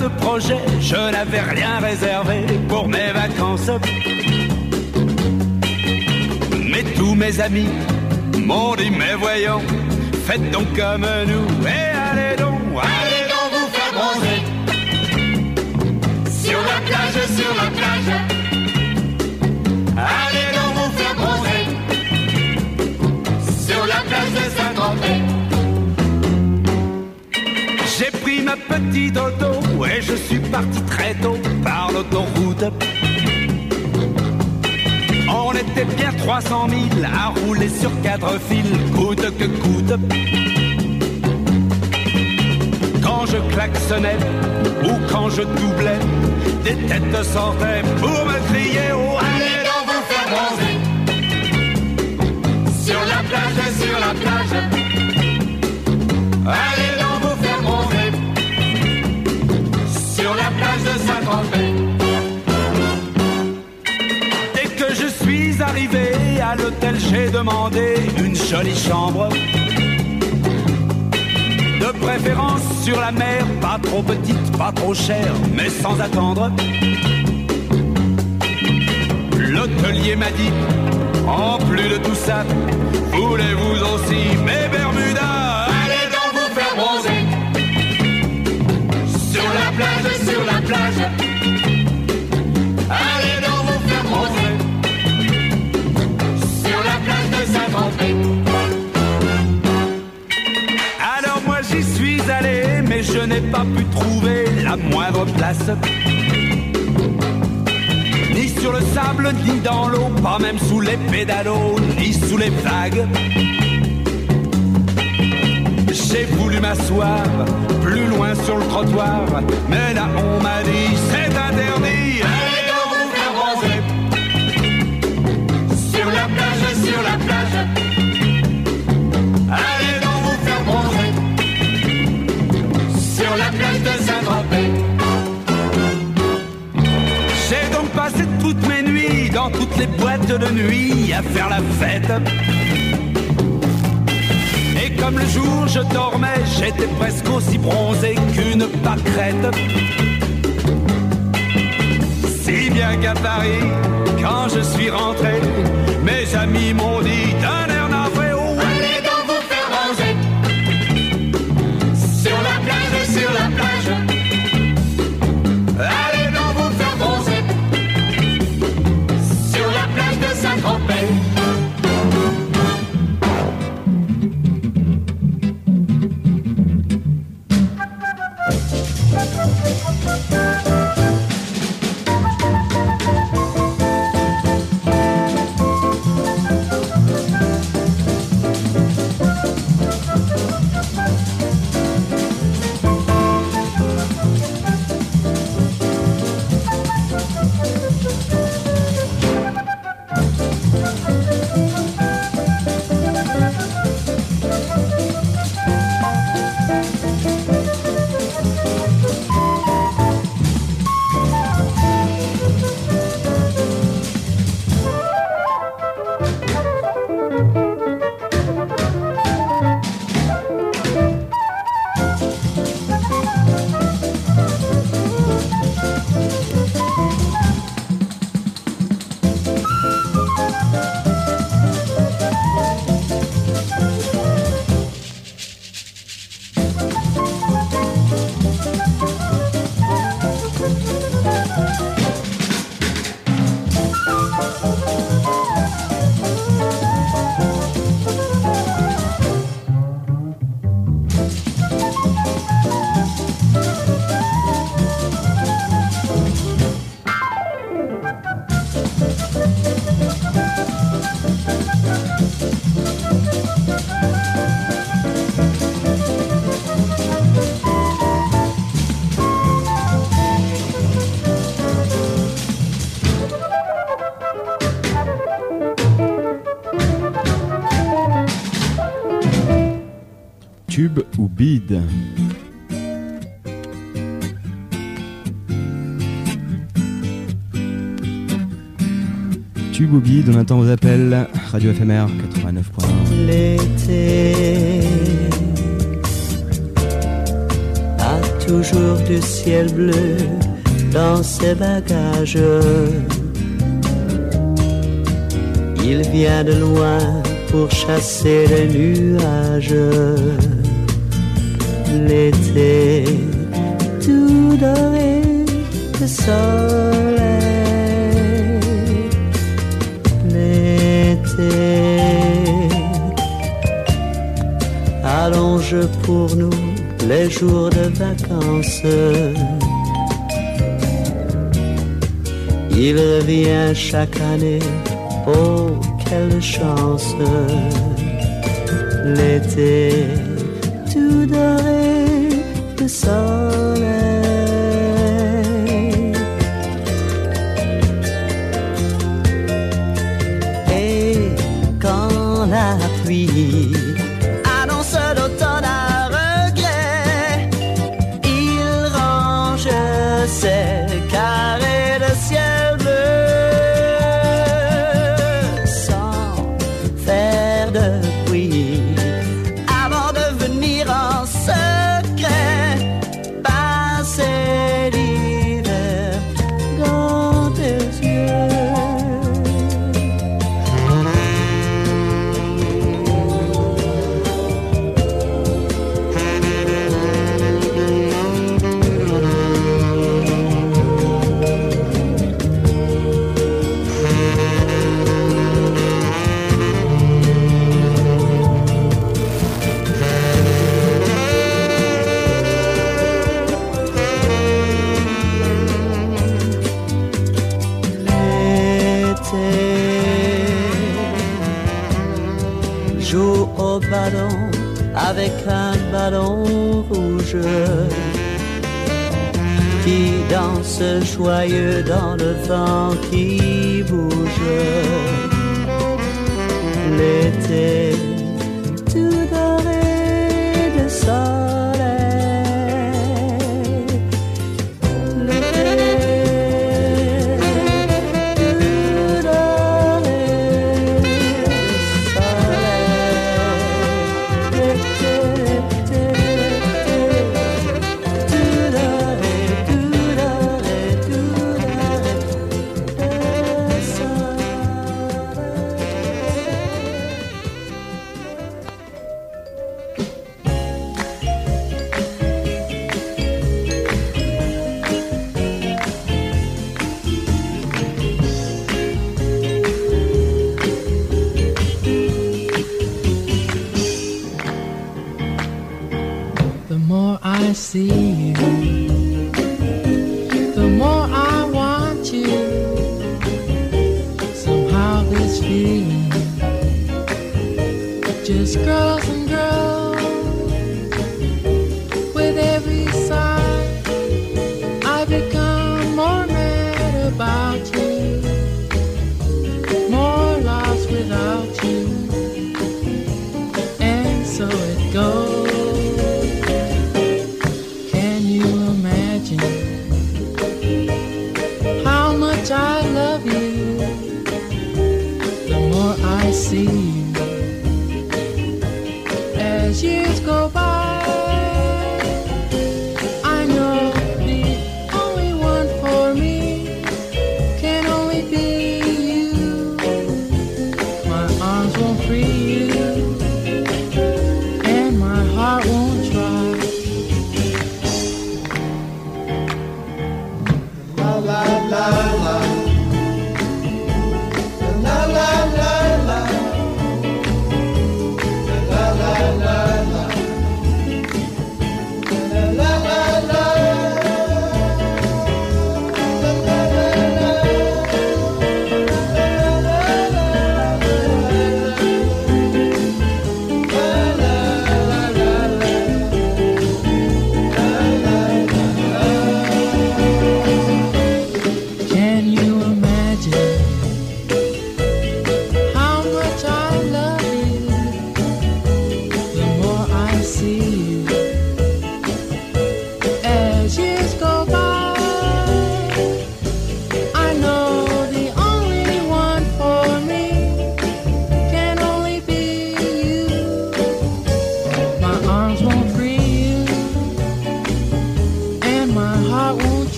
De projet, je n'avais rien réservé pour mes vacances. Mais tous mes amis m'ont dit, mais voyons, faites donc comme nous et allez donc, allez donc vous faire bronzer. Sur la plage, sur la plage. Allez donc vous faire bronzer Sur la plage de Saint-Tropez ma petite auto. Et je suis parti très tôt par l'autoroute. On était bien 300 000 à rouler sur quatre fils, coûte que coûte. Quand je klaxonnais ou quand je doublais, des têtes sortaient pour me crier oh allez donc vous faire bronzer sur la plage, sur la plage. Allez Dès que je suis arrivé à l'hôtel, j'ai demandé une jolie chambre. De préférence sur la mer, pas trop petite, pas trop chère, mais sans attendre. L'hôtelier m'a dit, en plus de tout ça, voulez-vous aussi mes sur la plage. Allez donc vous faire bronzer. Sur la plage de Saint-André. Alors moi j'y suis allé, mais je n'ai pas pu trouver la moindre place. Ni sur le sable, ni dans l'eau, pas même sous les pédalos, ni sous les vagues. J'ai voulu m'asseoir plus loin sur le trottoir, mais là on m'a dit c'est interdit. Allez donc vous faire bronzer sur la plage, sur la plage. Allez donc vous faire bronzer sur la plage de Saint-Tropez. J'ai donc passé toutes mes nuits dans toutes les boîtes de nuit à faire la fête. Comme le jour je dormais, j'étais presque aussi bronzé qu'une pâquerette. Si bien qu'à Paris, quand je suis rentré, mes amis m'ont dit ou bide Tube bide, on attend vos appels. Radio FMR 89.1. L'été a toujours du ciel bleu dans ses bagages. Il vient de loin pour chasser les nuages. L'été tout doré de soleil. L'été allonge pour nous les jours de vacances. Il revient chaque année, oh quelle chance. L'été tout doré de joyeux dans le vent qui bouge. L'été Girl.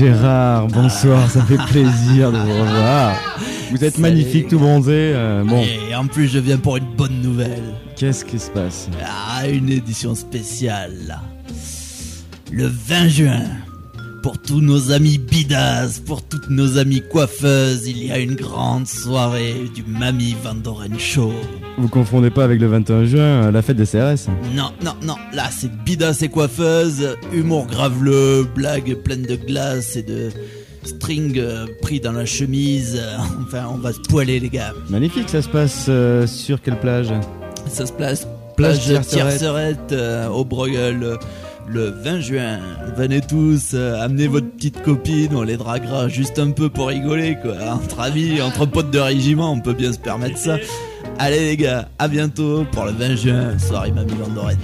Gérard, bonsoir, ça fait plaisir de vous revoir. Vous êtes magnifique, tout bronzé. euh, bon, Et en plus, je viens pour une bonne nouvelle. qu'est-ce qui se passe? Ah, une édition spéciale. Le 20 juin, pour tous nos amis bidas, pour toutes nos amies coiffeuses, il y a une grande soirée du Mamie Van Doren Show. Vous confondez pas avec le 21 juin, euh, la fête des CRS Non, non, non, là c'est bidas et coiffeuses, humour graveleux, blagues pleines de glace et de string euh, pris dans la chemise. <laughs> Enfin, on va se poiler, les gars. Magnifique, ça se passe euh, sur quelle plage? Ça se place Plage Tiercerette. Euh, au Bruegel, euh, le 20 juin. Venez tous, euh, amenez votre petite copine, on les draguera juste un peu pour rigoler, quoi. Entre amis, entre potes de régiment, on peut bien se permettre ça. Allez les gars, à bientôt pour le 20 juin, soirée Mamie Landorette.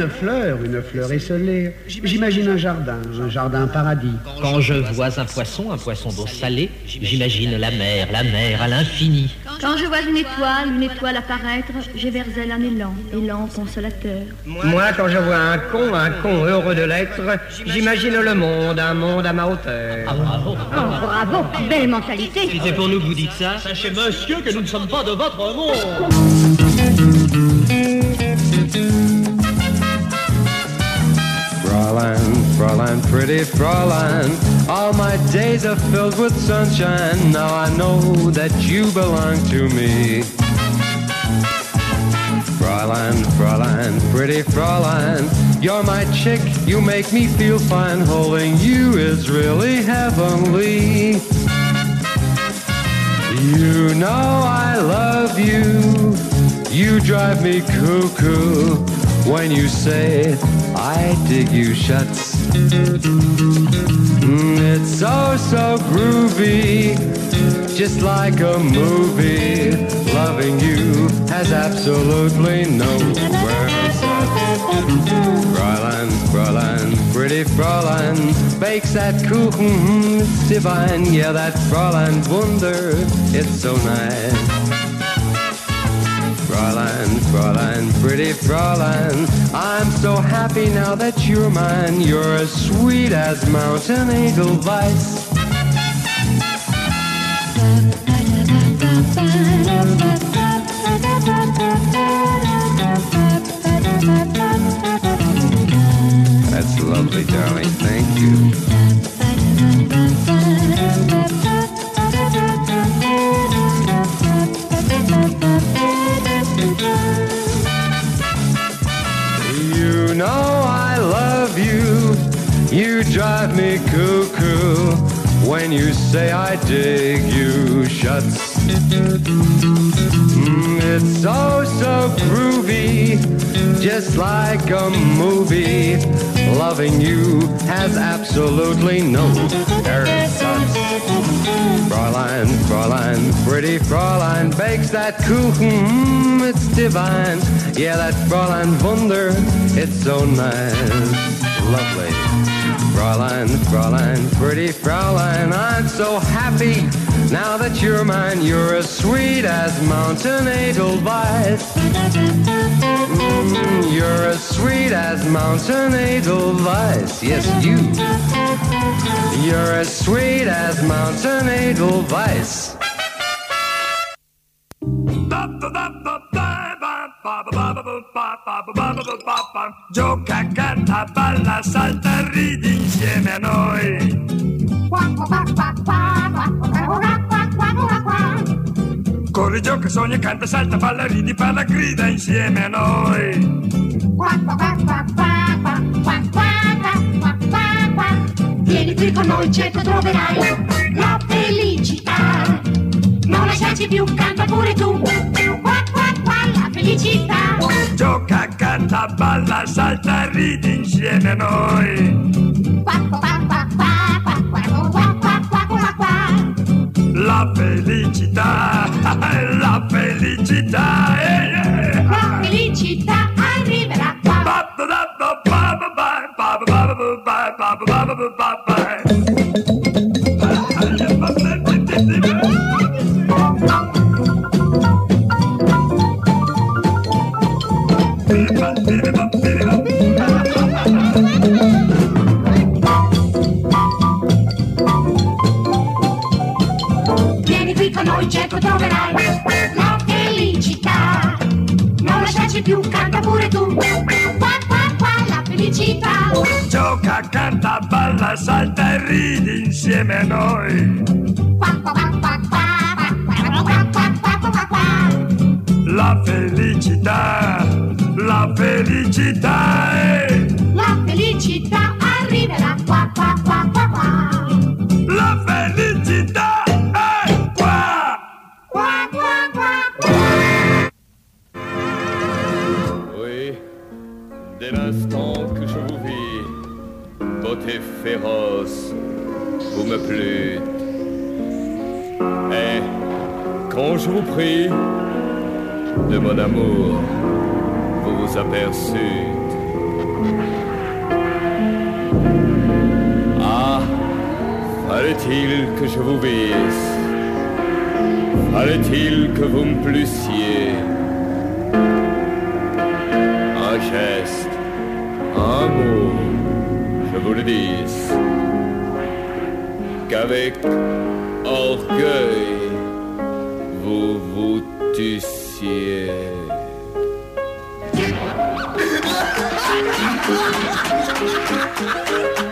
Une fleur, une fleur esselée, j'imagine un jardin, un jardin paradis. Quand je vois un poisson, un poisson d'eau salée, j'imagine la mer, la mer à l'infini. Quand je vois une étoile, une étoile apparaître, j'ai vers elle un élan, élan consolateur. Moi, quand je vois un con, un con heureux de l'être, j'imagine le monde, un monde à ma hauteur. bravo. Oh, bravo, belle mentalité. Si c'est pour nous que vous dites ça, Sachez, monsieur, que nous ne sommes pas de votre monde. Fräulein, Fräulein, pretty Fräulein, all my days are filled with sunshine. Now I know that you belong to me. Fräulein, Fräulein, pretty Fräulein, you're my chick, you make me feel fine. Holding you is really heavenly. You know I love you. You drive me cuckoo when you say I dig you shuts. Mm, it's so so groovy, just like a movie. Loving you has absolutely no words. Fräulein, Fräulein, pretty Fräulein, bakes that Kuchen, it's divine. Yeah, that Fräulein Wunder, it's so nice. Fräulein, Fräulein, pretty Fräulein, I'm so happy now that you're mine. You're as sweet as Mountain Edelweiss. That's lovely, darling. Thank you. You You drive me cuckoo when you say I dig you shuts. Mm, it's so so groovy, just like a movie. Loving you has absolutely no ersatz. Fräulein, Fräulein, pretty Fräulein bakes that Kuchen, mm, it's divine. Yeah, that Fräulein Wunder, it's so nice, lovely. Fräulein, Fräulein, pretty Fräulein, I'm so happy now that you're mine. You're as sweet as Mountain Edelweiss. Mm, you're as sweet as Mountain Edelweiss. Yes, you. You're as sweet as Mountain Edelweiss. Gioca, canta, balla, salta, ridi insieme a noi. Corri, gioca, sogna, canta, salta, balla, ridi, parla, grida insieme a noi. Vieni qui con noi, certo troverai la felicità. Non lasciarci più, canta pure tu felicità. Gioca, canta, balla, salta, ridi insieme a noi. Qua, qua, qua, qua, qua, qua, qua, qua, qua, qua, qua. La felicità, la felicità. Eh, eh. La felicità arriverà qua. Ba, ba, ba, ba, ba, ba, ba, ba, ba, ba, ba, ba, ba, ba, ba. Troverai la felicità. Non lasciarci più, canta pure tu. Qua, qua, qua, la felicità. Gioca, canta, balla, salta e ridi insieme a noi. La felicità, la felicità, eh. La felicità arriverà qua, qua, qua, qua, qua. Féroce, vous me plûtes. Et quand je vous prie de mon amour, vous vous aperçûtes. Ah, fallait-il que je vous visse? Fallait-il que vous me plussiez? Un geste, un mot, vous le dis, qu'avec orgueil vous vous tussiez. <laughs>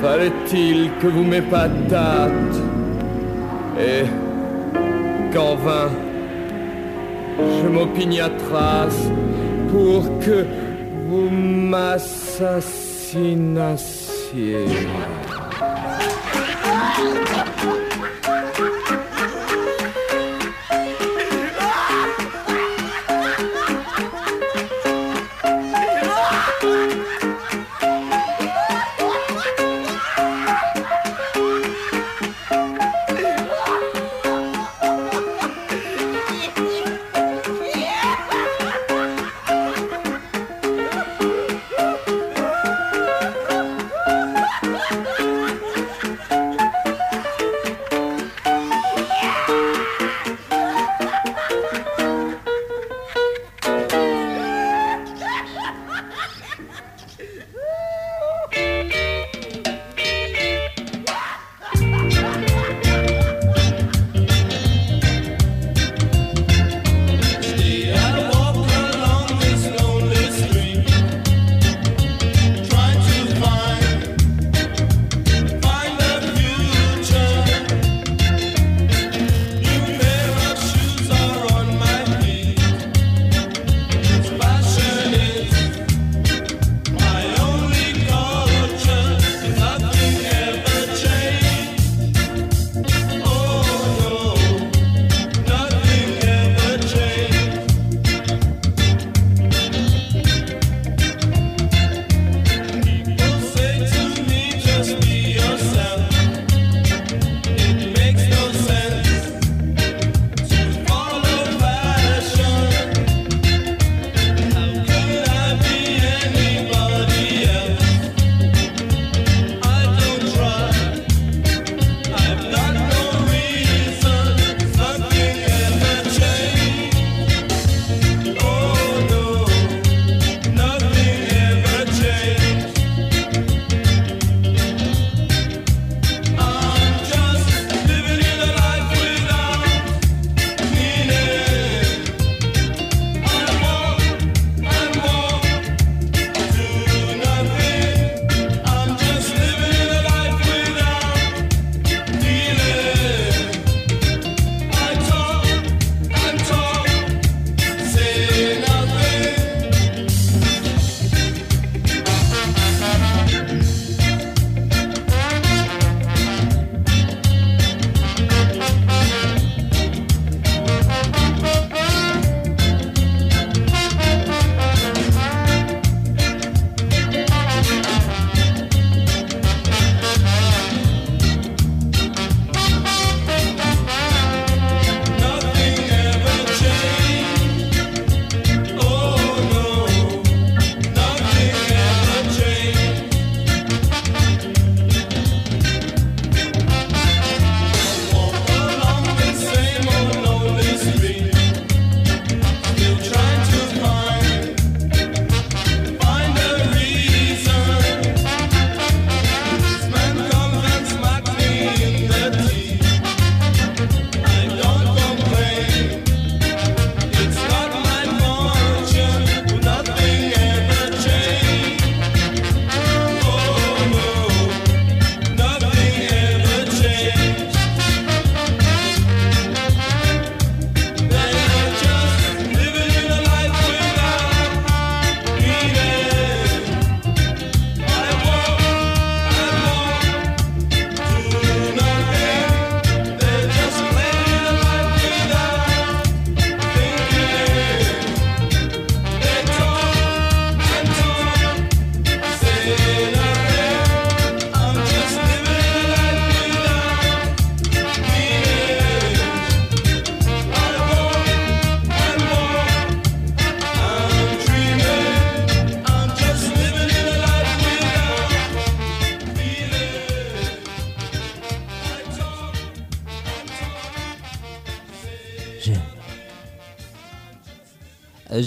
Fallait-il que vous m'épatâtes Et qu'en vain je m'opiniâtrasse pour que vous m'assassinassiez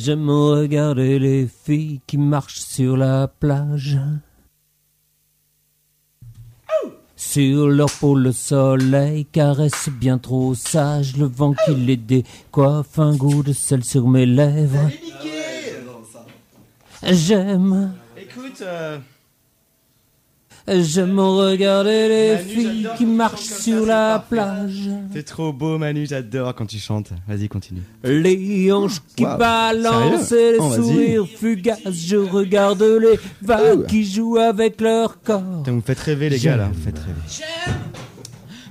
J'aime regarder les filles qui marchent sur la plage. Sur leur peau, le soleil caresse bien trop sage. Le vent qui les décoiffe, un goût de sel sur mes lèvres. J'aime, Écoute, euh, j'aime regarder les Manu, filles qui marchent sur c'est la parfait. plage. t'es trop beau Manu, j'adore quand tu chantes. Vas-y, continue. Les hanches qui Wow. balancent et les Oh, sourires fugaces. Je regarde les vagues qui jouent avec leur corps. Putain, vous me faites rêver les gars là, J'aime. vous me faites rêver.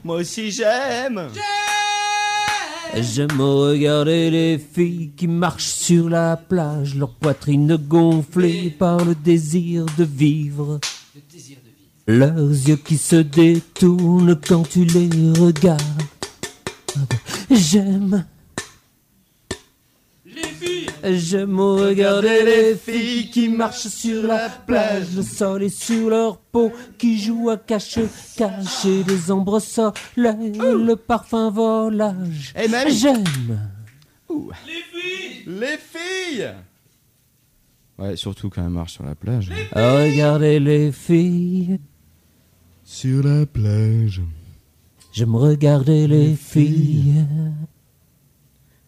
Moi aussi j'aime. J'aime regarder les filles qui marchent sur la plage, leur poitrine gonflée par le désir de vivre. Leurs yeux qui se détournent quand tu les regardes. J'aime. J'aime regarder les filles qui marchent sur la plage, le sol est sur leur peau, qui jouent à cache-cache, les ombres soleil, le parfum volage. Manu. J'aime. Les filles Ouais, surtout quand elle marche sur la plage. Regardez les filles. Sur la plage. J'aime regarder les filles.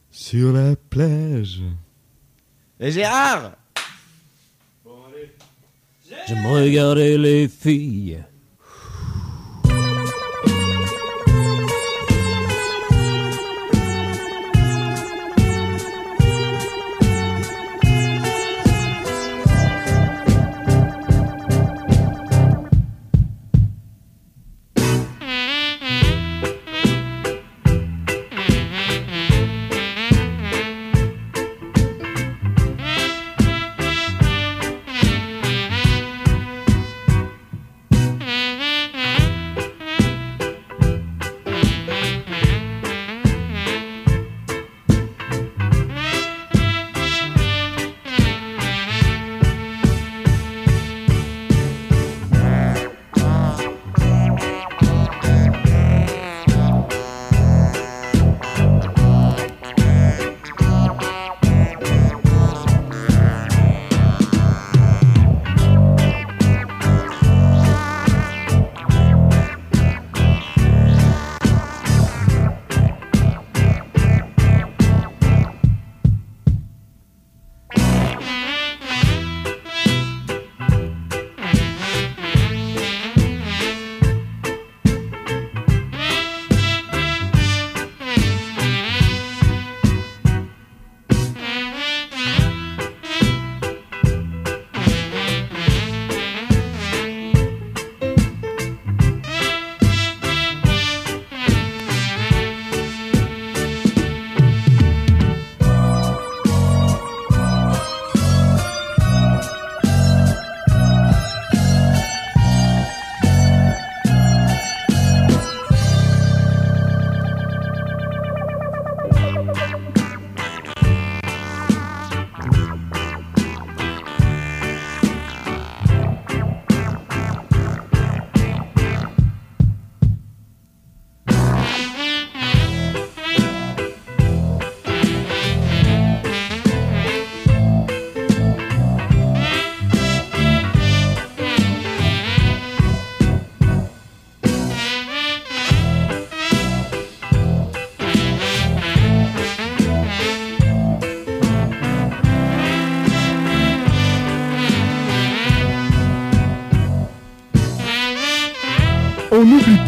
Sur la plage. Et Gérard J'aime regarder les filles.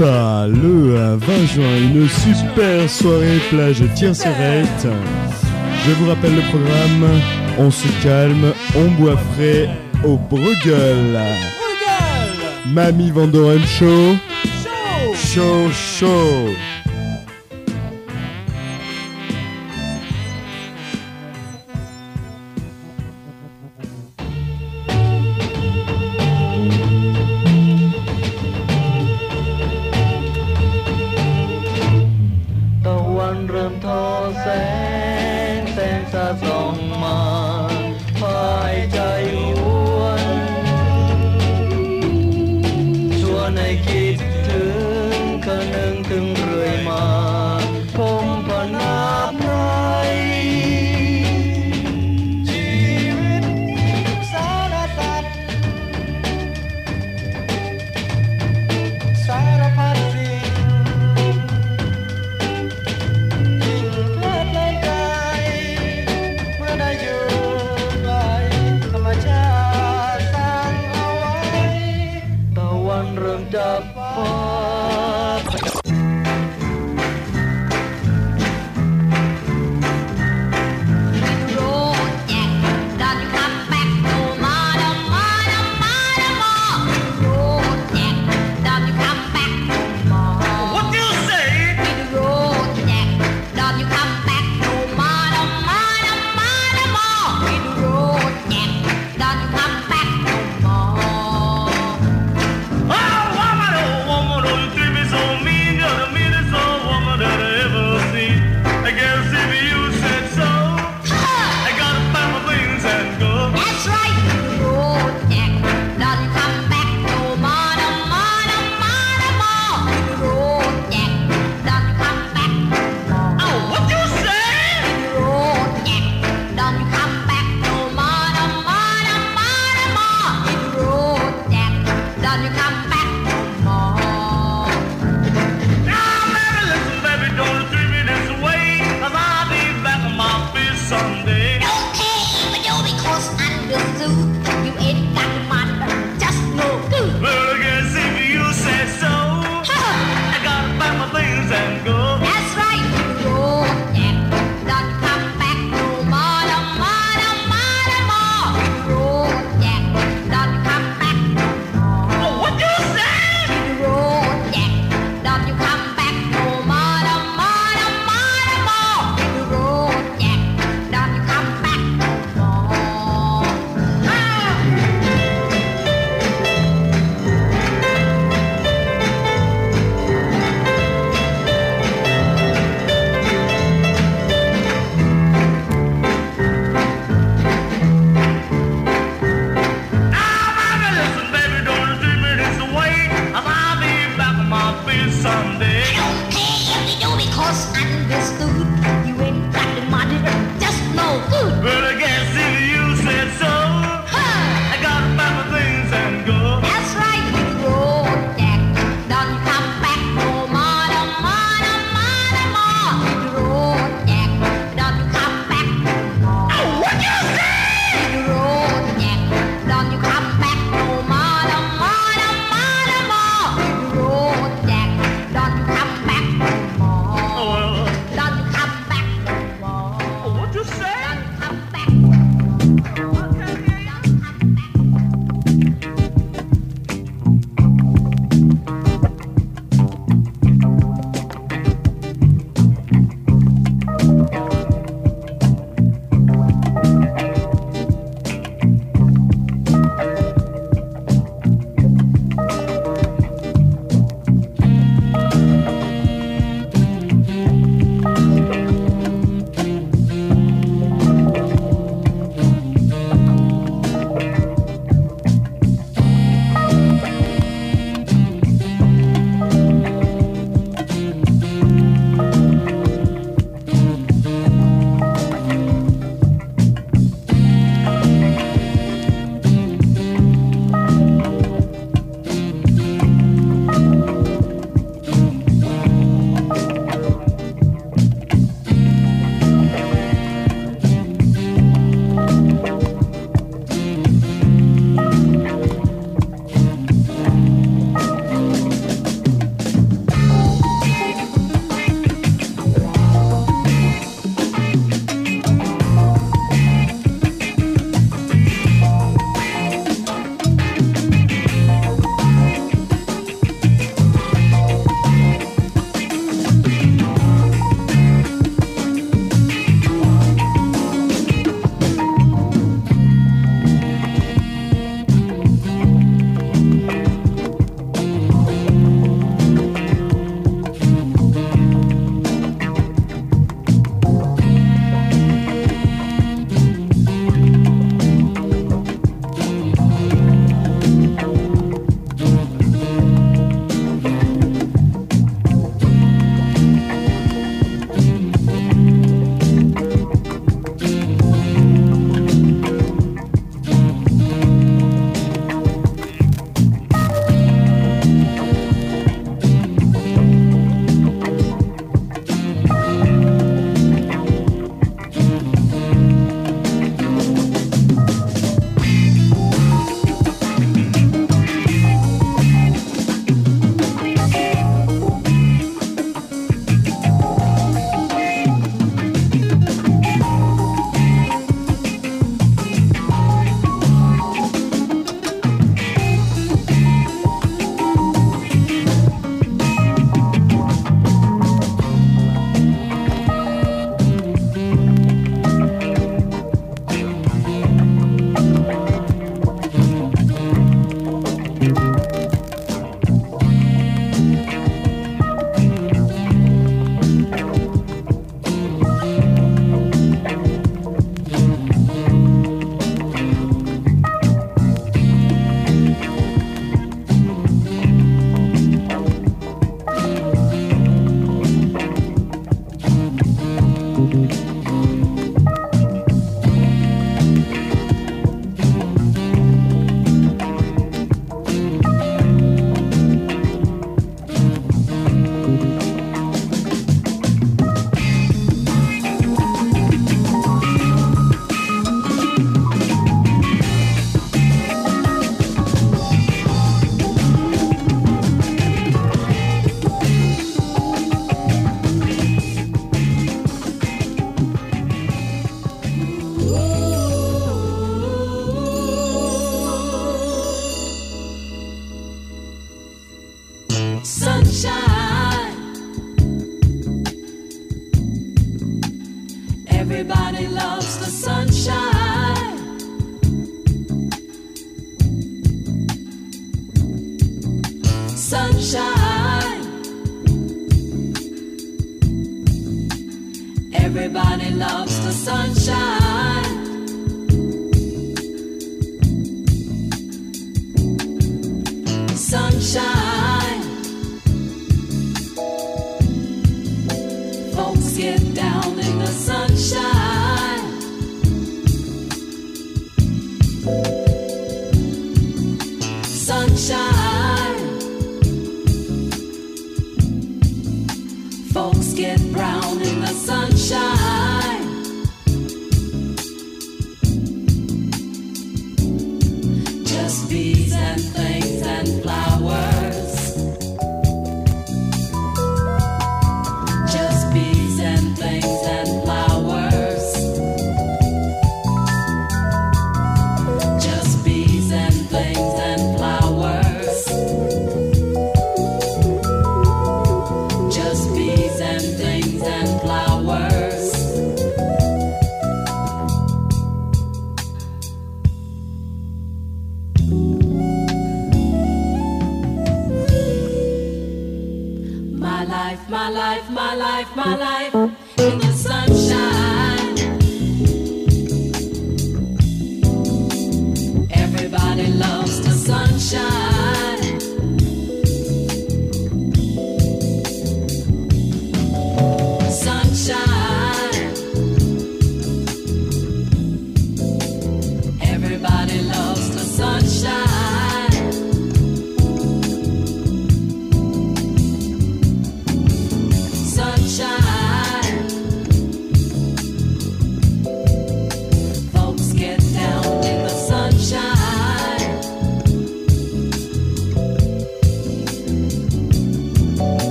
Pas, le euh, 20 juin, une super soirée plage Tiercerette. Je vous rappelle le programme. On se calme, on boit frais au Bruegel. Mamie Vandoren Show. Show, show.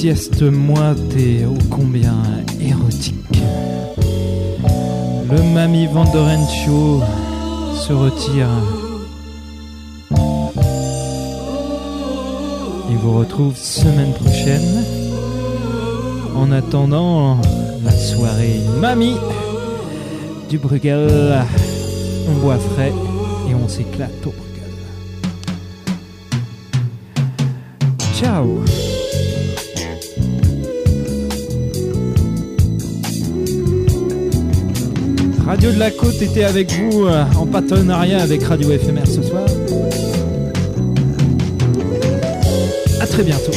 Sieste moite et ô combien érotique. Le Mami Vandorencio se retire. Et vous retrouve semaine prochaine. En attendant la soirée Mamie du Bruegel, on boit frais et on s'éclate la Côte était avec vous euh, en partenariat avec Radio FMR ce soir. À très bientôt.